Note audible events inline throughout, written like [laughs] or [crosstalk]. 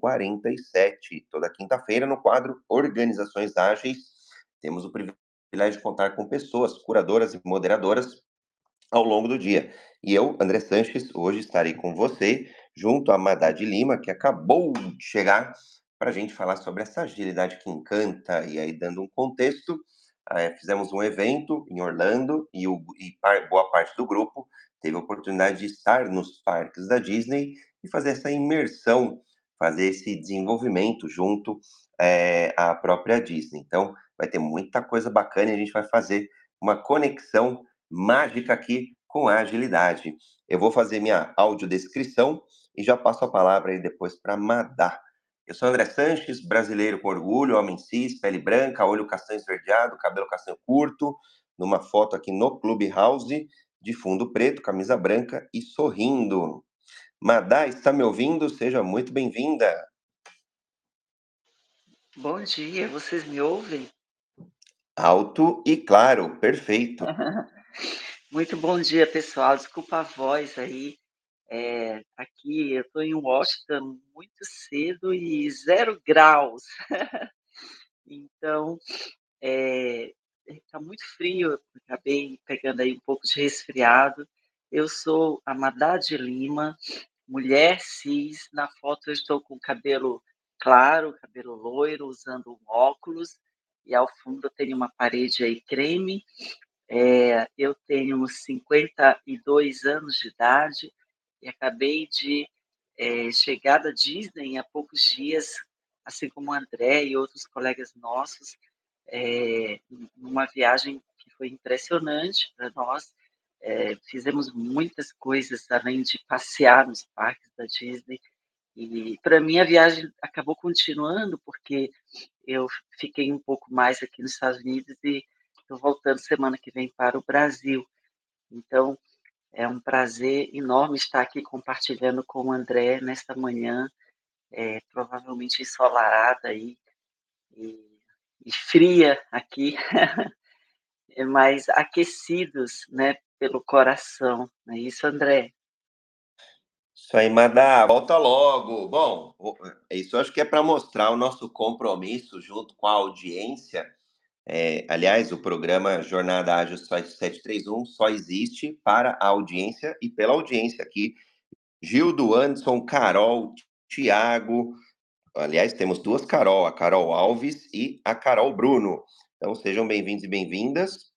647. Toda quinta-feira, no quadro Organizações Ágeis, temos o privilégio de contar com pessoas, curadoras e moderadoras ao longo do dia. E eu, André Sanches, hoje estarei com você, junto a Madad Lima, que acabou de chegar, para a gente falar sobre essa agilidade que encanta. E aí, dando um contexto, é, fizemos um evento em Orlando e, o, e par, boa parte do grupo teve a oportunidade de estar nos parques da Disney e fazer essa imersão, fazer esse desenvolvimento junto é, à própria Disney. Então, vai ter muita coisa bacana e a gente vai fazer uma conexão mágica aqui com a agilidade. Eu vou fazer minha audiodescrição e já passo a palavra aí depois para Madá. Eu sou André Sanches, brasileiro com orgulho, homem cis, pele branca, olho castanho esverdeado, cabelo castanho curto, numa foto aqui no Clubhouse, de fundo preto, camisa branca e sorrindo. Madá, está me ouvindo? Seja muito bem-vinda. Bom dia, vocês me ouvem? Alto e claro, perfeito. [laughs] Muito bom dia, pessoal. Desculpa a voz aí. É, aqui eu estou em Washington muito cedo e zero graus. [laughs] então, está muito frio. Acabei pegando aí um pouco de resfriado. Eu sou a Madá de Lima, mulher cis. Na foto eu estou com cabelo claro, cabelo loiro, usando um óculos e ao fundo eu tenho uma parede aí creme. É, eu tenho 52 anos de idade e acabei de é, chegar da Disney há poucos dias, assim como o André e outros colegas nossos, é, numa viagem que foi impressionante para nós. É, fizemos muitas coisas além de passear nos parques da Disney. E para mim a viagem acabou continuando porque eu fiquei um pouco mais aqui nos Estados Unidos e estou voltando semana que vem para o Brasil. Então, é um prazer enorme estar aqui compartilhando com o André nesta manhã, é, provavelmente ensolarada aí, e, e fria aqui, [laughs] mas aquecidos né, pelo coração. Não é isso, André? Isso aí, Madá, volta logo. Bom, isso eu acho que é para mostrar o nosso compromisso junto com a audiência. É, aliás, o programa Jornada Ágil 731 só existe para a audiência e pela audiência aqui. Gildo Anderson, Carol, Tiago. Aliás, temos duas Carol, a Carol Alves e a Carol Bruno. Então, sejam bem-vindos e bem-vindas.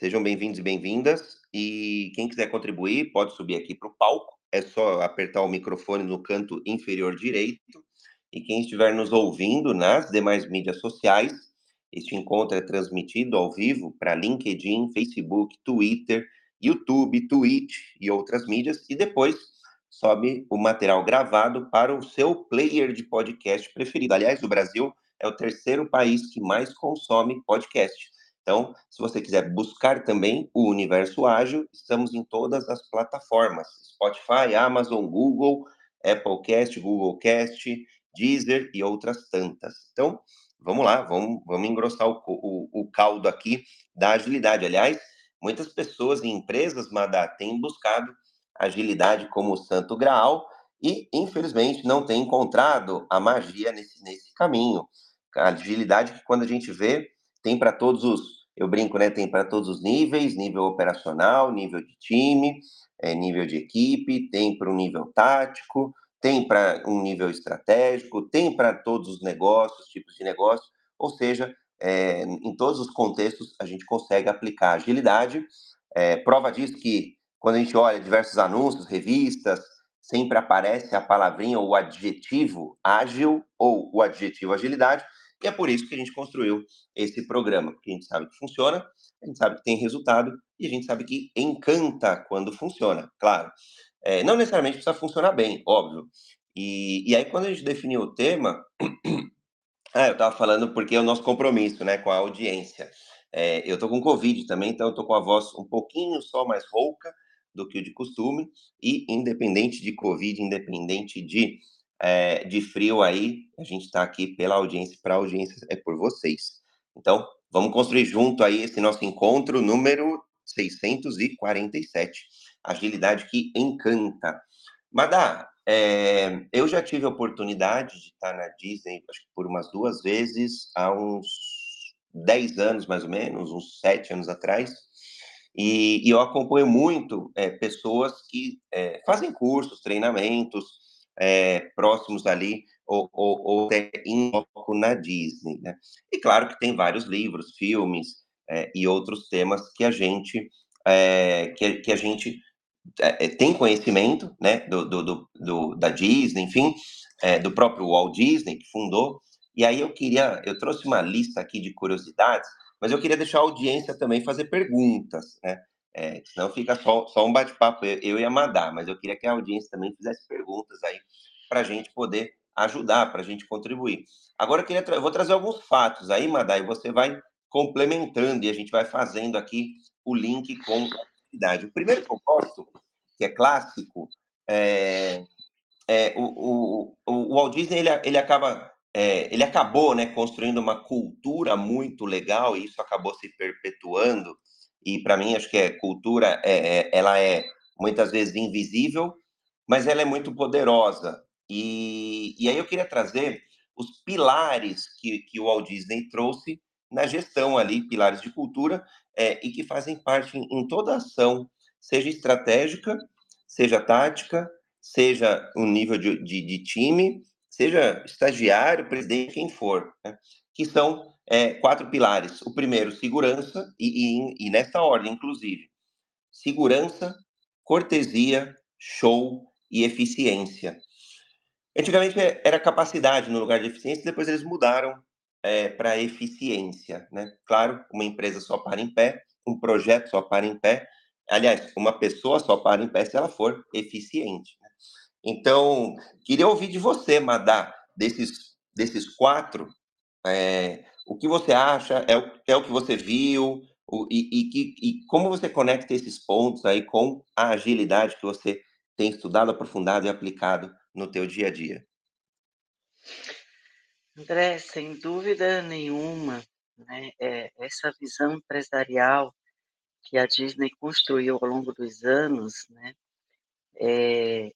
Sejam bem-vindos e bem-vindas. E quem quiser contribuir, pode subir aqui para o palco é só apertar o microfone no canto inferior direito. E quem estiver nos ouvindo nas demais mídias sociais, este encontro é transmitido ao vivo para LinkedIn, Facebook, Twitter, YouTube, Twitch e outras mídias. E depois sobe o material gravado para o seu player de podcast preferido. Aliás, o Brasil é o terceiro país que mais consome podcast. Então, se você quiser buscar também o Universo Ágil, estamos em todas as plataformas: Spotify, Amazon, Google, Applecast, Google Cast, Deezer e outras tantas. Então, vamos lá, vamos, vamos engrossar o, o, o caldo aqui da agilidade. Aliás, muitas pessoas e empresas, Madá, têm buscado agilidade como o santo graal e, infelizmente, não têm encontrado a magia nesse, nesse caminho. A agilidade que, quando a gente vê, tem para todos os eu brinco, né? Tem para todos os níveis, nível operacional, nível de time, é, nível de equipe, tem para um nível tático, tem para um nível estratégico, tem para todos os negócios, tipos de negócio, ou seja, é, em todos os contextos a gente consegue aplicar agilidade. É, prova disso que quando a gente olha diversos anúncios, revistas, sempre aparece a palavrinha ou o adjetivo ágil ou o adjetivo agilidade, e é por isso que a gente construiu esse programa, porque a gente sabe que funciona, a gente sabe que tem resultado e a gente sabe que encanta quando funciona, claro. É, não necessariamente precisa funcionar bem, óbvio. E, e aí, quando a gente definiu o tema, [clears throat] ah, eu estava falando porque é o nosso compromisso né, com a audiência. É, eu estou com Covid também, então eu estou com a voz um pouquinho só mais rouca do que o de costume, e independente de Covid, independente de é, de frio aí, a gente está aqui pela audiência, para a audiência é por vocês. Então, vamos construir junto aí esse nosso encontro número 647, agilidade que encanta. Madá, é, eu já tive a oportunidade de estar na Disney, acho que por umas duas vezes, há uns 10 anos mais ou menos, uns 7 anos atrás, e, e eu acompanho muito é, pessoas que é, fazem cursos, treinamentos é, próximos ali, ou, ou, ou até em loco na Disney. Né? E claro que tem vários livros, filmes é, e outros temas que a gente, é, que, que a gente é, tem conhecimento né, do, do, do, da Disney, enfim, do próprio Walt Disney, que fundou. E aí eu queria, eu trouxe uma lista aqui de curiosidades mas eu queria deixar a audiência também fazer perguntas, né? É, senão fica só, só um bate-papo, eu, eu e a Madá, mas eu queria que a audiência também fizesse perguntas aí para a gente poder ajudar, para a gente contribuir. Agora eu, queria eu vou trazer alguns fatos aí, Madá, e você vai complementando e a gente vai fazendo aqui o link com a atividade. O primeiro gosto, que é clássico, é, é o, o, o, Walt Disney ele, ele acaba é, ele acabou né, construindo uma cultura muito legal e isso acabou se perpetuando. E para mim, acho que é cultura, é, é, ela é muitas vezes invisível, mas ela é muito poderosa. E, e aí eu queria trazer os pilares que, que o Walt Disney trouxe na gestão ali, pilares de cultura, é, e que fazem parte em, em toda ação, seja estratégica, seja tática, seja o um nível de, de, de time, seja estagiário, presidente, quem for, né? que são é, quatro pilares. O primeiro, segurança, e, e, e nessa ordem, inclusive, segurança, cortesia, show e eficiência. Antigamente era capacidade no lugar de eficiência, depois eles mudaram é, para eficiência. Né? Claro, uma empresa só para em pé, um projeto só para em pé, aliás, uma pessoa só para em pé se ela for eficiente. Né? Então, queria ouvir de você, Madá, desses, desses quatro, é, o que você acha, é o, é o que você viu, o, e, e, e como você conecta esses pontos aí com a agilidade que você tem estudado, aprofundado e aplicado no teu dia a dia? André, sem dúvida nenhuma, né, é, essa visão empresarial que a Disney construiu ao longo dos anos, né, é,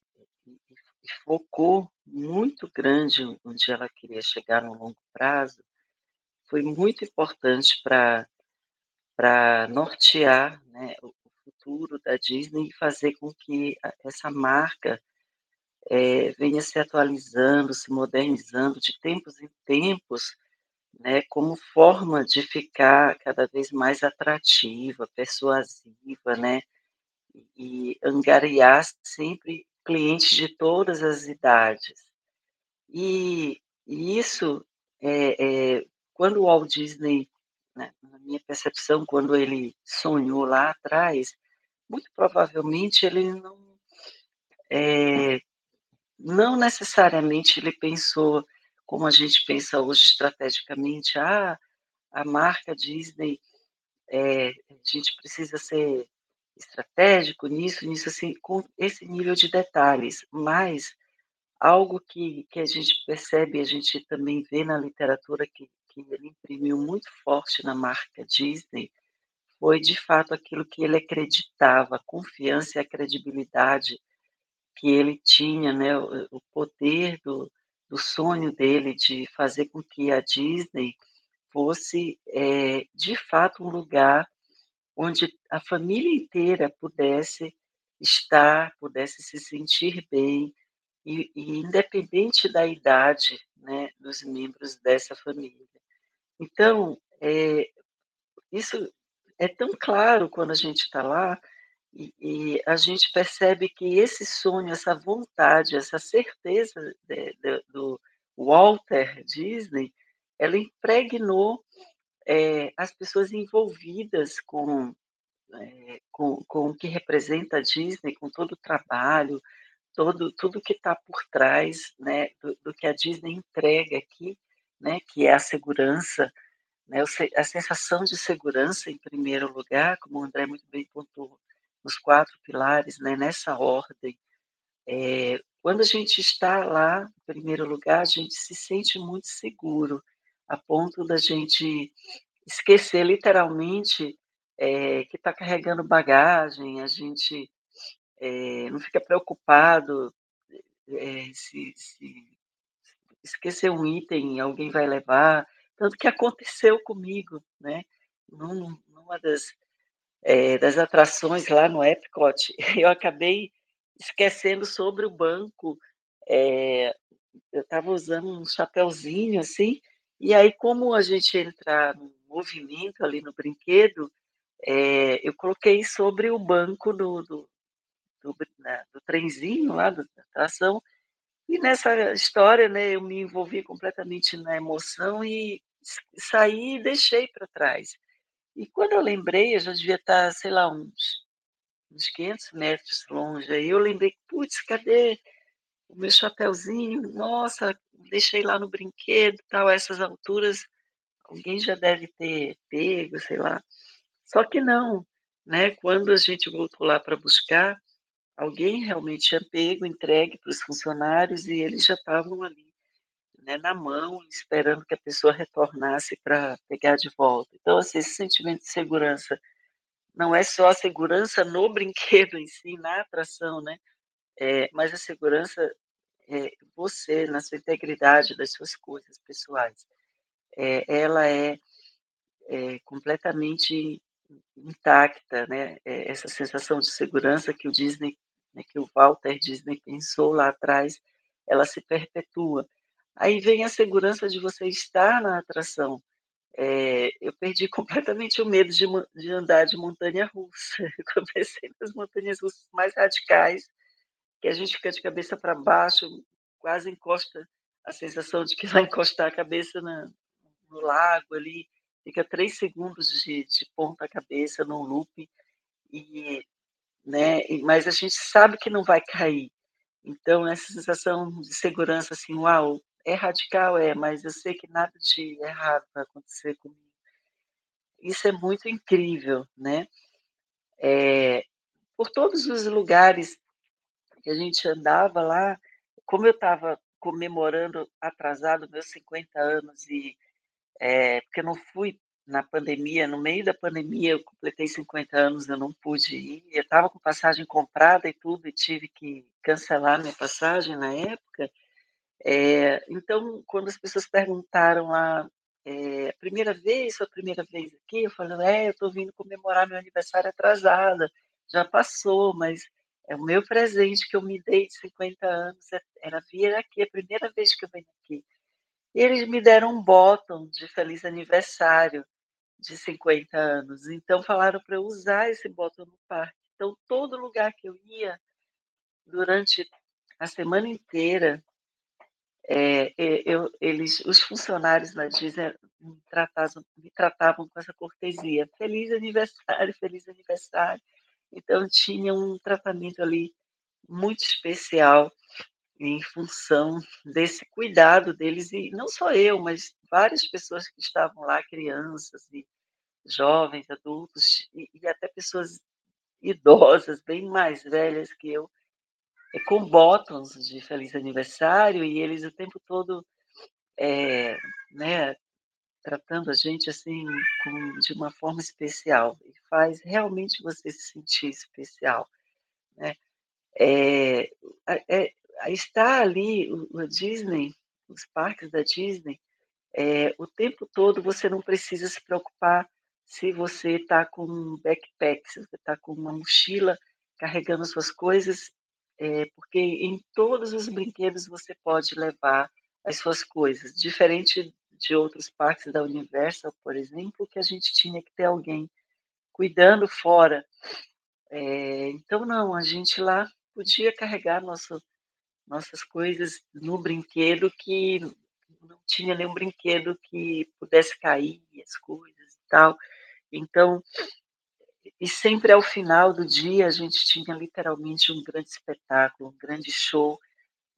focou muito grande onde ela queria chegar no longo prazo, foi muito importante para nortear né, o futuro da Disney e fazer com que essa marca é, venha se atualizando, se modernizando de tempos em tempos, né, como forma de ficar cada vez mais atrativa, persuasiva, né, e angariar sempre clientes de todas as idades. E, e isso, é, é, quando o Walt Disney, né, na minha percepção, quando ele sonhou lá atrás, muito provavelmente ele não, é, não necessariamente ele pensou como a gente pensa hoje estrategicamente, ah, a marca Disney, é, a gente precisa ser estratégico nisso, nisso, assim, com esse nível de detalhes, mas algo que, que a gente percebe, a gente também vê na literatura que, que ele imprimiu muito forte na marca Disney, foi de fato aquilo que ele acreditava, a confiança e a credibilidade que ele tinha, né, o, poder do, do sonho dele de fazer com que a Disney fosse, é, de fato, um lugar onde a família inteira pudesse estar, pudesse se sentir bem, e, e independente da idade né, dos membros dessa família. Então, é, isso é tão claro quando a gente está lá, e, e, a gente percebe que esse sonho, essa vontade, essa certeza de, de, do Walter Disney, ela impregnou é, as pessoas envolvidas com, é, com, com o que representa a Disney, com todo o trabalho, todo, tudo que está por trás né, do, do, que a Disney entrega aqui, né, que é a segurança, né, a sensação de segurança em primeiro lugar, como o André muito bem pontuou, nos quatro pilares, né, nessa ordem. É, quando a gente está lá, em primeiro lugar, a gente se sente muito seguro, a ponto da gente esquecer literalmente é, que está carregando bagagem, a gente é, não fica preocupado eh, se se esquecer um item, alguém vai levar, tanto que aconteceu comigo, né, num numa das, eh, das atrações lá no Epcot, [laughs] eu acabei esquecendo sobre o banco, eh, eu estava usando um chapeuzinho, assim, e aí como a gente entra no movimento ali no brinquedo, eh, eu coloquei sobre o banco do do do do trenzinho lá da atração, e nessa história, né, eu me envolvi completamente na emoção e saí e deixei para trás. E quando eu lembrei, eu já devia estar, sei lá, uns uns 500 metros longe, aí eu lembrei: "Puts, cadê o meu chapeuzinho? Nossa, deixei lá no brinquedo, tal", a essas alturas, alguém já deve ter pego, sei lá. Só que não, né, quando a gente voltou lá para buscar, alguém realmente tinha pego, entregue para os funcionários e eles já estavam ali, né, na mão, esperando que a pessoa retornasse para pegar de volta. Então, assim, esse sentimento de segurança, não é só a segurança no [laughs] brinquedo em si, na atração, né, eh, mas a segurança, eh, você, na sua integridade das suas coisas pessoais. Eh, ela é é completamente in intacta, né, eh, essa sensação de segurança que o Disney, né, que o Walter Disney pensou lá atrás, ela se perpetua. Aí vem a segurança de você estar na atração, eh, eu perdi [laughs] completamente o medo de de andar de montanha-russa, eu comecei nas montanhas-russas mais radicais, que a gente fica de cabeça para baixo, quase encosta a sensação de que [laughs] vai encostar a cabeça na no lago ali, fica 3 segundos de de ponta cabeça num looping, e, né, mas a gente sabe que não vai cair. Então essa sensação de segurança, assim: "Uau, é radical? É, mas eu sei que nada de errado vai acontecer comigo". Isso é muito incrível, né. Eh, por todos os lugares que a gente andava lá, como eu estava comemorando atrasado meus 50 anos e, eh, porque eu não fui na pandemia, no meio da pandemia eu completei 50 anos, eu não pude ir, eu estava com passagem comprada e tudo e tive que cancelar minha passagem na época, eh, então quando as pessoas perguntaram lá, eh: "Primeira vez, sua primeira vez aqui?", eu falei: "É, eu estou vindo comemorar meu aniversário atrasada, já passou, mas é o meu presente que eu me dei de 50 anos, é era vir aqui, a primeira vez que eu venho aqui". E eles me deram um bottom de feliz aniversário, de 50 anos, então falaram para eu usar esse bottom no parque. Então todo lugar que eu ia, durante a semana inteira, e eu eles os funcionários da Disney me tratavam me tratavam com essa cortesia: "Feliz aniversário, feliz aniversário". Então tinha um tratamento ali muito especial, em função desse cuidado deles e não só eu, mas várias pessoas que estavam lá, crianças e jovens, adultos e e até pessoas idosas, bem mais velhas que eu, com bottoms de feliz aniversário e eles o tempo todo, eh, né, tratando a gente, assim, com de uma forma especial, e faz realmente você se sentir especial, né. Eh, a estar ali, o Disney, os parques da Disney, eh, o tempo todo você não precisa se preocupar se você está com um backpack, se você está com uma mochila carregando as suas coisas, eh, porque em todos os brinquedos você pode levar as suas coisas, diferente de outros parques da Universal, por exemplo, que a gente tinha que ter alguém cuidando fora. Eh, então não, a gente lá podia carregar nosso nossas coisas no brinquedo que não tinha nenhum brinquedo que pudesse cair as coisas e tal. Então e sempre ao final do dia a gente tinha literalmente um grande espetáculo, um grande show,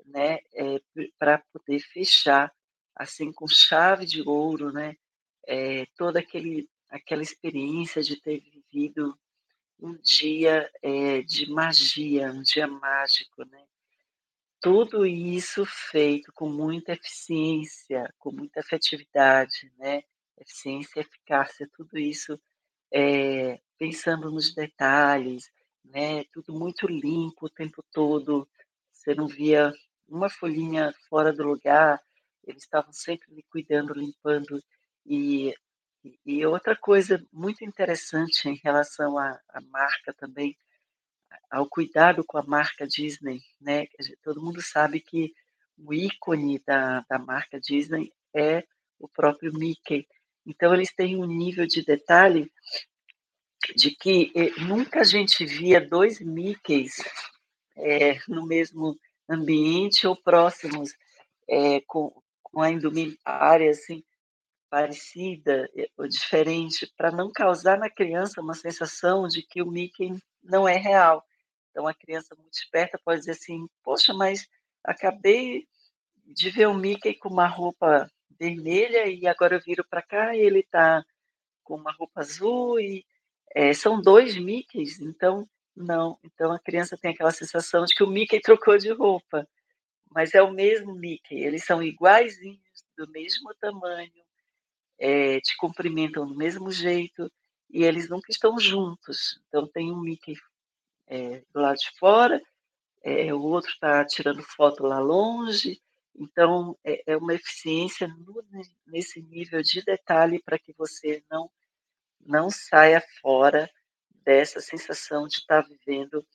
né, eh, p pra poder fechar, assim, com chave de ouro, né, eh, toda aquele aquela experiência de ter vivido um dia, eh, de magia, um dia mágico, né. Tudo isso feito com muita eficiência, com muita efetividade, né, eficiência eficácia, tudo isso, eh, pensando nos detalhes, né, tudo muito limpo o tempo todo, você não via uma folhinha fora do lugar, eles estavam sempre me cuidando, limpando. E, e outra coisa muito interessante em relação à, à marca também, ao cuidado com a marca Disney, né? Todo mundo sabe que o ícone da, da marca Disney é o próprio Mickey. Então, eles têm um nível de detalhe de que eh, nunca a gente via dois Mickeys é, no mesmo ambiente ou próximos, é, com, com a indumentária assim, parecida ou diferente, para não causar na criança uma sensação de que o Mickey não é real. Então, a criança muito esperta pode dizer assim: Poxa, mas acabei de ver o Mickey com uma roupa vermelha e agora eu viro para cá e ele está com uma roupa azul e é, são dois Mickeys, então não. Então a criança tem aquela sensação de que o Mickey trocou de roupa, mas é o mesmo Mickey. Eles são iguaizinhos, do mesmo tamanho, é, te cumprimentam do mesmo jeito e eles nunca estão juntos. Então tem um Mickey é, do lado de fora, é, o outro está tirando foto lá longe. Então é, é uma eficiência no, nesse nível de detalhe para que você não não saia fora dessa sensação de estar tá vivendo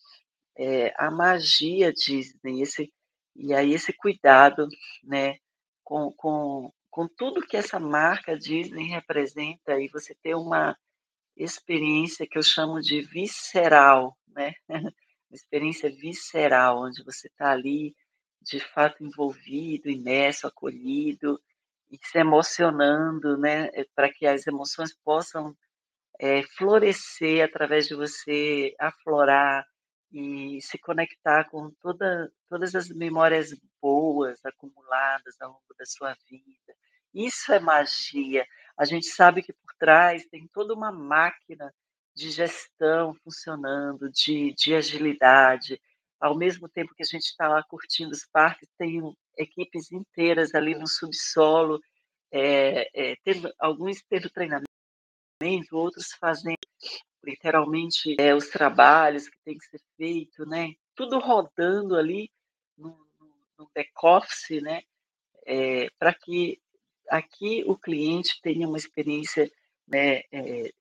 é, a magia Disney, esse, e aí esse cuidado né, com, com, com tudo que essa marca Disney representa, e você ter uma experiência que eu chamo de visceral, né? [laughs] uma experiência visceral, onde você está ali de fato envolvido, imerso, acolhido, e se emocionando, né, para que as emoções possam é, florescer através de você aflorar e se conectar com toda, todas as memórias boas acumuladas ao longo da sua vida. Isso é magia. A gente sabe que por trás tem toda uma máquina de gestão funcionando, de, de agilidade. Ao mesmo tempo que a gente está lá curtindo os parques, tem equipes inteiras ali no subsolo, é, é, tendo, alguns tendo treinamento outros fazendo literalmente é, os trabalhos que tem que ser feito, né? Tudo rodando ali no, no back-office, né? É, para que aqui o cliente tenha uma experiência né, é,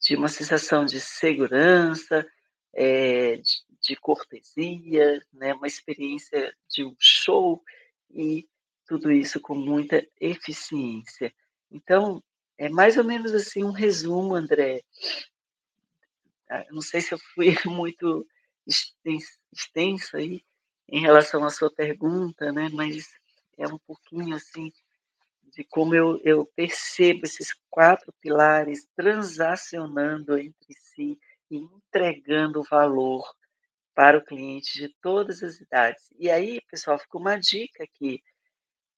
de uma sensação de segurança, é, de, de, cortesia, né, uma experiência de um show e tudo isso com muita eficiência. Então, é mais ou menos assim um resumo, André. Ah, não sei se eu fui [laughs] muito extensa aí em relação à sua pergunta, né? Mas é um pouquinho assim de como eu, eu percebo esses quatro pilares transacionando entre si e entregando valor para o cliente de todas as idades. E aí, pessoal, ficou uma dica aqui.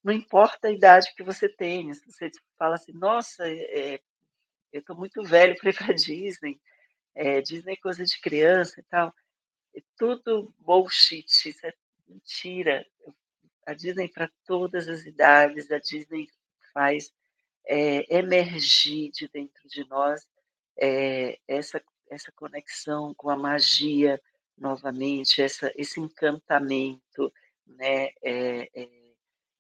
Não importa a idade que você tenha, se você fala assim, nossa, é, eu estou muito velho para ir para Disney, é, Disney é coisa de criança e tal. É tudo bullshit, isso é mentira. A Disney para todas as idades, a Disney faz é, emergir de dentro de nós é, essa, essa conexão com a magia novamente, essa, esse encantamento, né? É,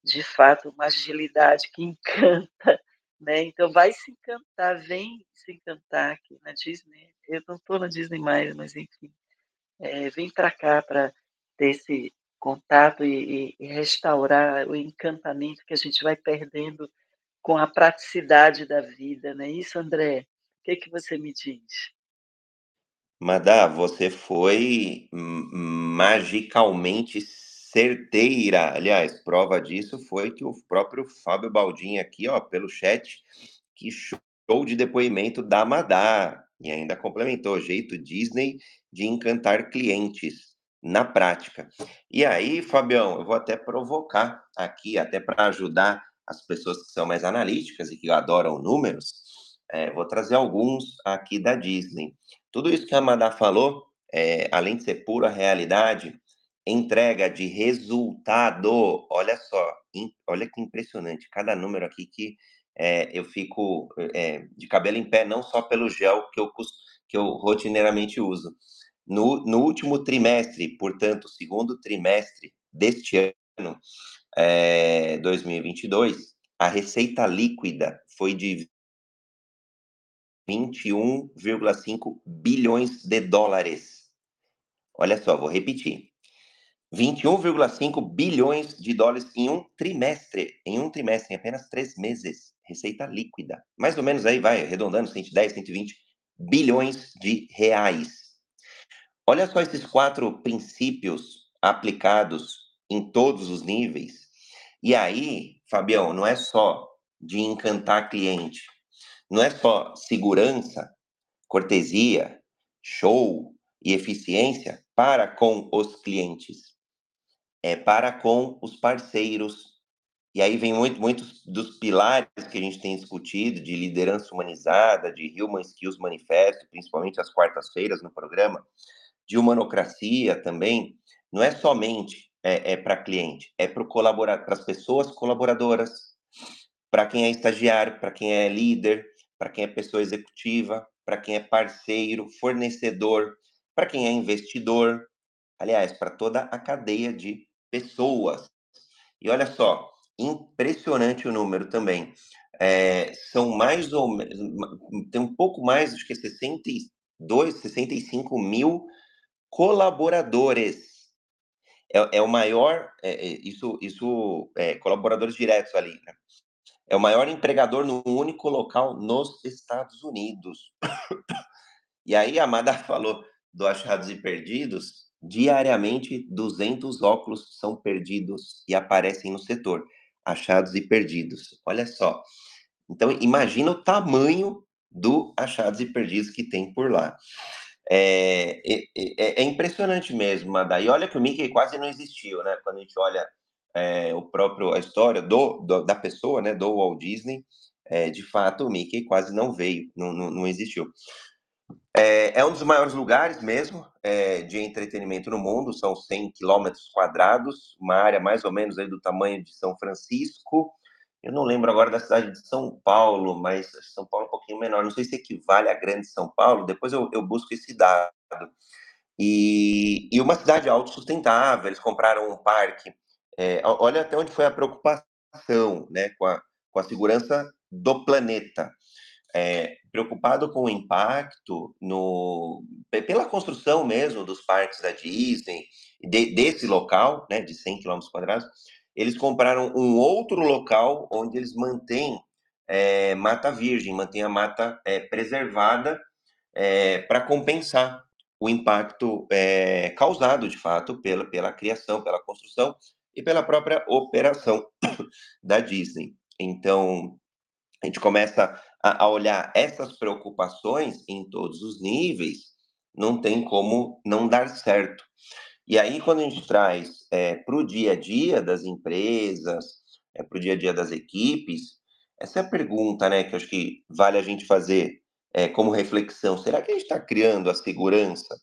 de fato, uma agilidade que [laughs] encanta, né? Então, vai se encantar, vem se encantar aqui na Disney. Eu não estou na Disney mais, mas enfim, vem para cá para ter esse contato e, e, restaurar o encantamento que a gente vai perdendo com a praticidade da vida, não é isso, André? O que, que você me diz? Madá, você foi magicalmente certeira. Aliás, prova disso foi que o próprio Fábio Baldini aqui, ó, pelo chat, que show de depoimento da Madá. E ainda complementou, jeito Disney de encantar clientes na prática. E aí, Fabião, eu vou até provocar aqui, até para ajudar as pessoas que são mais analíticas e que adoram números, é, vou trazer alguns aqui da Disney. Tudo isso que a Madá falou, é, além de ser pura realidade, entrega de resultado. Olha só, olha que impressionante. Cada número aqui que é, eu fico é, de cabelo em pé, não só pelo gel que eu, que eu rotineiramente uso. No, no último trimestre, portanto, segundo trimestre deste é, 2022, a receita líquida foi de 21,5 bilhões de dólares. Olha só, vou repetir. 21,5 bilhões de dólares em um trimestre. Em um trimestre, em apenas três meses. Receita líquida. Mais ou menos aí, vai, arredondando, 110, 120 bilhões de reais. Olha só esses quatro princípios aplicados em todos os níveis. E aí, Fabião, não é só de encantar cliente, não é só segurança, cortesia, show e eficiência para com os clientes, é para com os parceiros. E aí vem muito, muitos dos pilares que a gente tem discutido de liderança humanizada, de Human Skills Manifesto, principalmente às quartas-feiras no programa, de humanocracia também, não é somente é, é para cliente, é para colaborar, para as pessoas colaboradoras, para quem é estagiário, para quem é líder, para quem é pessoa executiva, para quem é parceiro, fornecedor, para quem é investidor, aliás, para toda a cadeia de pessoas. E olha só, impressionante o número também. É, são mais ou menos, tem um pouco mais, acho que é 62, 65 mil colaboradores. É, é o maior, é, é, isso, isso é, colaboradores diretos ali, né? É o maior empregador no único local nos Estados Unidos. e aí a Amada [laughs] falou do Achados e Perdidos, diariamente 200 óculos são perdidos e aparecem no setor. Achados e perdidos. Olha só. Então, imagina o tamanho do achados e perdidos que tem por lá. É, é, é, impressionante mesmo, Madá. E olha que o Mickey quase não existiu, né? Quando a gente olha é, o próprio a história do, do, da pessoa, né? Do Walt Disney, é, de fato o Mickey quase não veio, não, não, não existiu. É, é, um dos maiores lugares mesmo é, de entretenimento no mundo, são 100 quilômetros quadrados, uma área mais ou menos aí do tamanho de São Francisco, eu não lembro agora da cidade de São Paulo, mas São Paulo é um pouquinho menor. Não sei se equivale a grande São Paulo. Depois eu, eu busco esse dado. E, e uma cidade autossustentável. Eles compraram um parque. É, olha até onde foi a preocupação né, com, a, com a segurança do planeta. É, preocupado com o impacto no, pela construção mesmo dos parques da Disney, de, desse local, né, de 100 km quadrados, eles compraram um outro local onde eles mantêm é, mata virgem, mantêm a mata é, preservada é, para compensar o impacto causado, de fato, pela, pela criação, pela construção e pela própria operação [coughs] da Disney. Então, a gente começa a olhar essas preocupações em todos os níveis, não tem como não dar certo. E aí, quando a gente traz é, para o dia a dia das empresas, é, para o dia a dia das equipes, essa é a pergunta né, que acho que vale a gente fazer é, como reflexão. Será que a gente está criando a segurança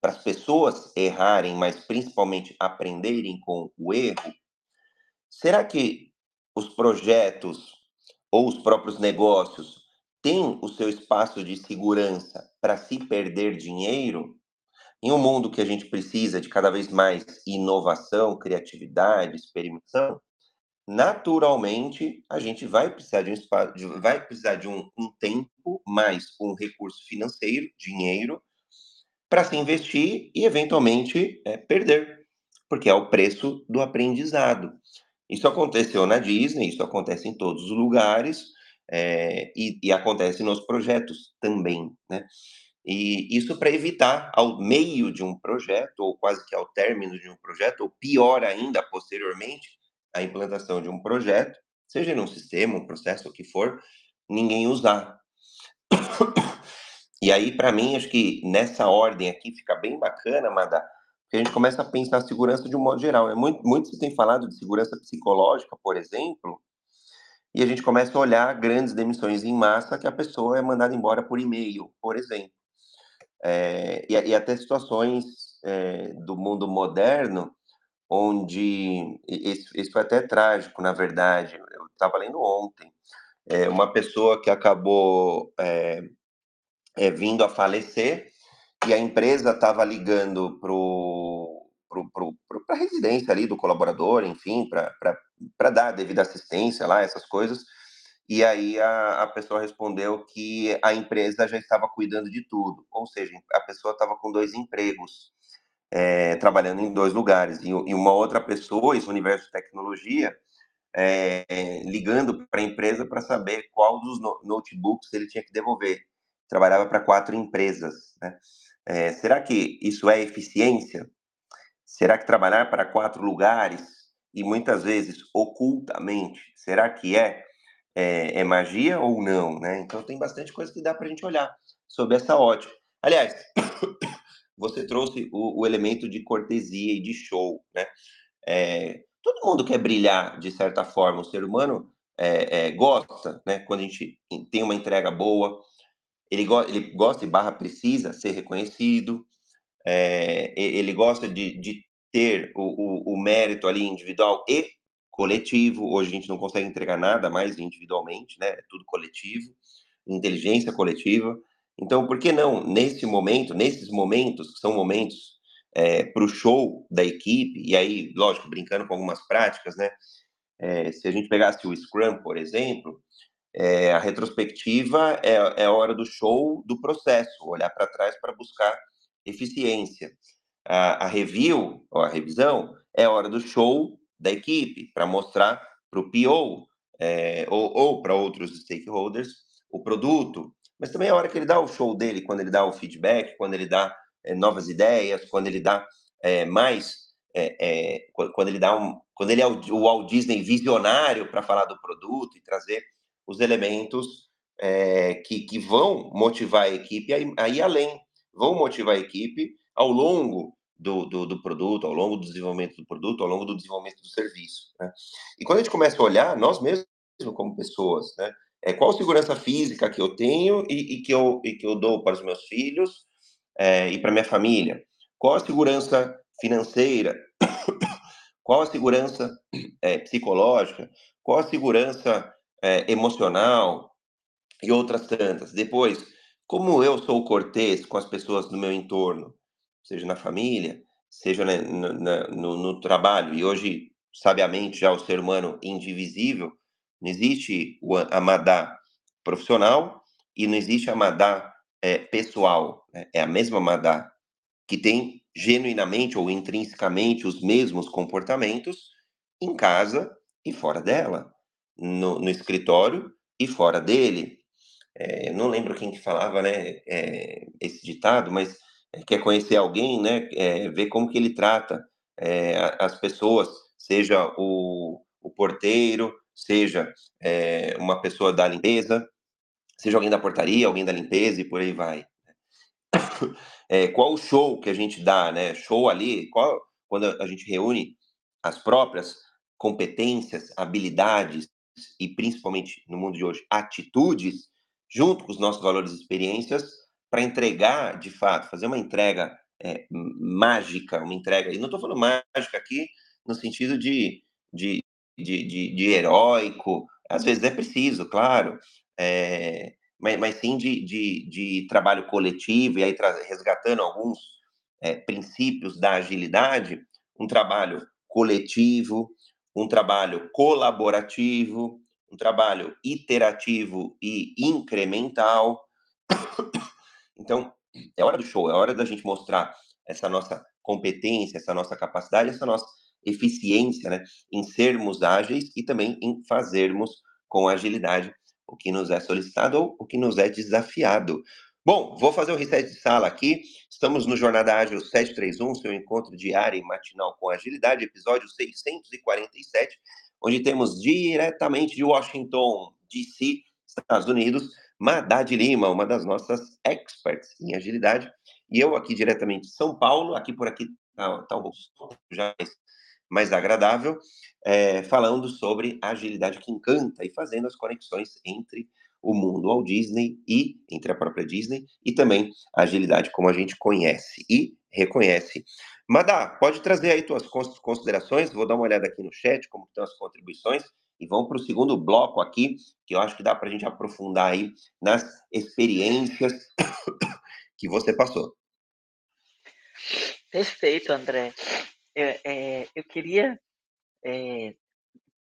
para as pessoas errarem, mas principalmente aprenderem com o erro? Será que os projetos ou os próprios negócios têm o seu espaço de segurança para se perder dinheiro? Em um mundo que a gente precisa de cada vez mais inovação, criatividade, experimentação, naturalmente a gente vai precisar de um espaço, vai precisar de um, um tempo mais um recurso financeiro, dinheiro, para se investir e eventualmente é, perder, porque é o preço do aprendizado. Isso aconteceu na Disney, isso acontece em todos os lugares é, e, e acontece nos projetos também, né? E isso para evitar, ao meio de um projeto, ou quase que ao término de um projeto, ou pior ainda, posteriormente, a implantação de um projeto, seja num sistema, um processo, o que for, ninguém usar. E aí, para mim, acho que nessa ordem aqui fica bem bacana, Mada, porque a gente começa a pensar a segurança de um modo geral. É muito, muito se tem falado de segurança psicológica, por exemplo, e a gente começa a olhar grandes demissões em massa que a pessoa é mandada embora por e-mail, por exemplo é, e, e, até situações é, do mundo moderno, onde isso, foi até trágico, na verdade. Eu estava lendo ontem, é, uma pessoa que acabou vindo a falecer e a empresa estava ligando para a residência ali do colaborador, enfim, para dar devida assistência lá, essas coisas. E aí a, a pessoa respondeu que a empresa já estava cuidando de tudo, ou seja, a pessoa estava com dois empregos, é, trabalhando em dois lugares, e, e uma outra pessoa, esse universo de tecnologia, é, ligando para a empresa para saber qual dos notebooks ele tinha que devolver. Trabalhava para quatro empresas. Né? É, será que isso é eficiência? Será que trabalhar para quatro lugares e muitas vezes ocultamente, será que é, é, é magia ou não? Né? Então tem bastante coisa que dá para a gente olhar sobre essa ótica. Aliás, [coughs] você trouxe o, o, elemento de cortesia e de show, né? É, todo mundo quer brilhar de certa forma. O ser humano é, é, gosta, né? Quando a gente tem uma entrega boa, ele, go ele gosta e barra precisa ser reconhecido, é, ele gosta de, de ter o, o, o, mérito ali individual e coletivo. Hoje a gente não consegue entregar nada mais individualmente, né? É tudo coletivo, inteligência coletiva. Então, por que não, nesse momento, nesses momentos, que são momentos é, para o show da equipe, e aí, lógico, brincando com algumas práticas, né? É, se a gente pegasse o Scrum, por exemplo, é, a retrospectiva é, é a hora do show do processo, olhar para trás para buscar eficiência. A, a review, ou a revisão, é a hora do show da equipe, para mostrar para o PO é, ou, ou para outros stakeholders o produto, mas também é a hora que ele dá o show dele, quando ele dá o feedback, quando ele dá é, novas ideias, quando ele dá é, mais, é, quando ele dá um, quando ele é o, Walt Disney visionário para falar do produto e trazer os elementos que, que vão motivar a equipe a ir além, vão motivar a equipe ao longo do, do, do, produto, ao longo do desenvolvimento do produto, ao longo do desenvolvimento do serviço. Né? E quando a gente começa a olhar, nós mesmos como pessoas, né? É, qual segurança física que eu tenho e, e, que eu, e que eu dou para os meus filhos é, e para minha família? Qual a segurança financeira? [coughs] qual a segurança é, psicológica? Qual a segurança é, emocional? E outras tantas. Depois, como eu sou cortês com as pessoas do meu entorno, seja na família, seja né, no, no, no trabalho, e hoje, sabiamente, já o ser humano indivisível, não existe a Madá profissional e não existe a Madá é, pessoal. Né? É a mesma Madá que tem genuinamente ou intrinsecamente os mesmos comportamentos em casa e fora dela, no, no escritório e fora dele. É, não lembro quem que falava, né, é, esse ditado, mas quer conhecer alguém, né, é, ver como que ele trata é, as pessoas, seja o, o porteiro, seja é, uma pessoa da limpeza, seja alguém da portaria, alguém da limpeza e por aí vai. [laughs] É, qual o show que a gente dá, né? Show ali, qual, quando a gente reúne as próprias competências, habilidades e principalmente no mundo de hoje, atitudes, junto com os nossos valores e experiências, para entregar, de fato, fazer uma entrega é, mágica, uma entrega, e não estou falando mágica aqui no sentido de, de, de, de, de heróico, às vezes é preciso, claro, é, mas, mas sim de, de, de trabalho coletivo, e aí resgatando alguns é, princípios da agilidade, um trabalho coletivo, um trabalho colaborativo, um trabalho iterativo e incremental. Então, é hora do show, é hora da gente mostrar essa nossa competência, essa nossa capacidade, essa nossa eficiência né, em sermos ágeis e também em fazermos com agilidade o que nos é solicitado ou o que nos é desafiado. Bom, vou fazer o um reset de sala aqui. Estamos no Jornada Ágil 731, seu encontro diário e matinal com agilidade, episódio 647, onde temos diretamente de Washington, D.C., Estados Unidos, Madad Lima, uma das nossas experts em agilidade, e eu aqui diretamente de São Paulo, aqui por aqui tá, tá já mais agradável, é, falando sobre a agilidade que encanta e fazendo as conexões entre o mundo Walt Disney e entre a própria Disney e também a agilidade como a gente conhece e reconhece. Madá, pode trazer aí tuas considerações, vou dar uma olhada aqui no chat, como estão as contribuições, e vamos para o segundo bloco aqui, que eu acho que dá para a gente aprofundar aí nas experiências [coughs] que você passou. Perfeito, André. é, é, eu queria é,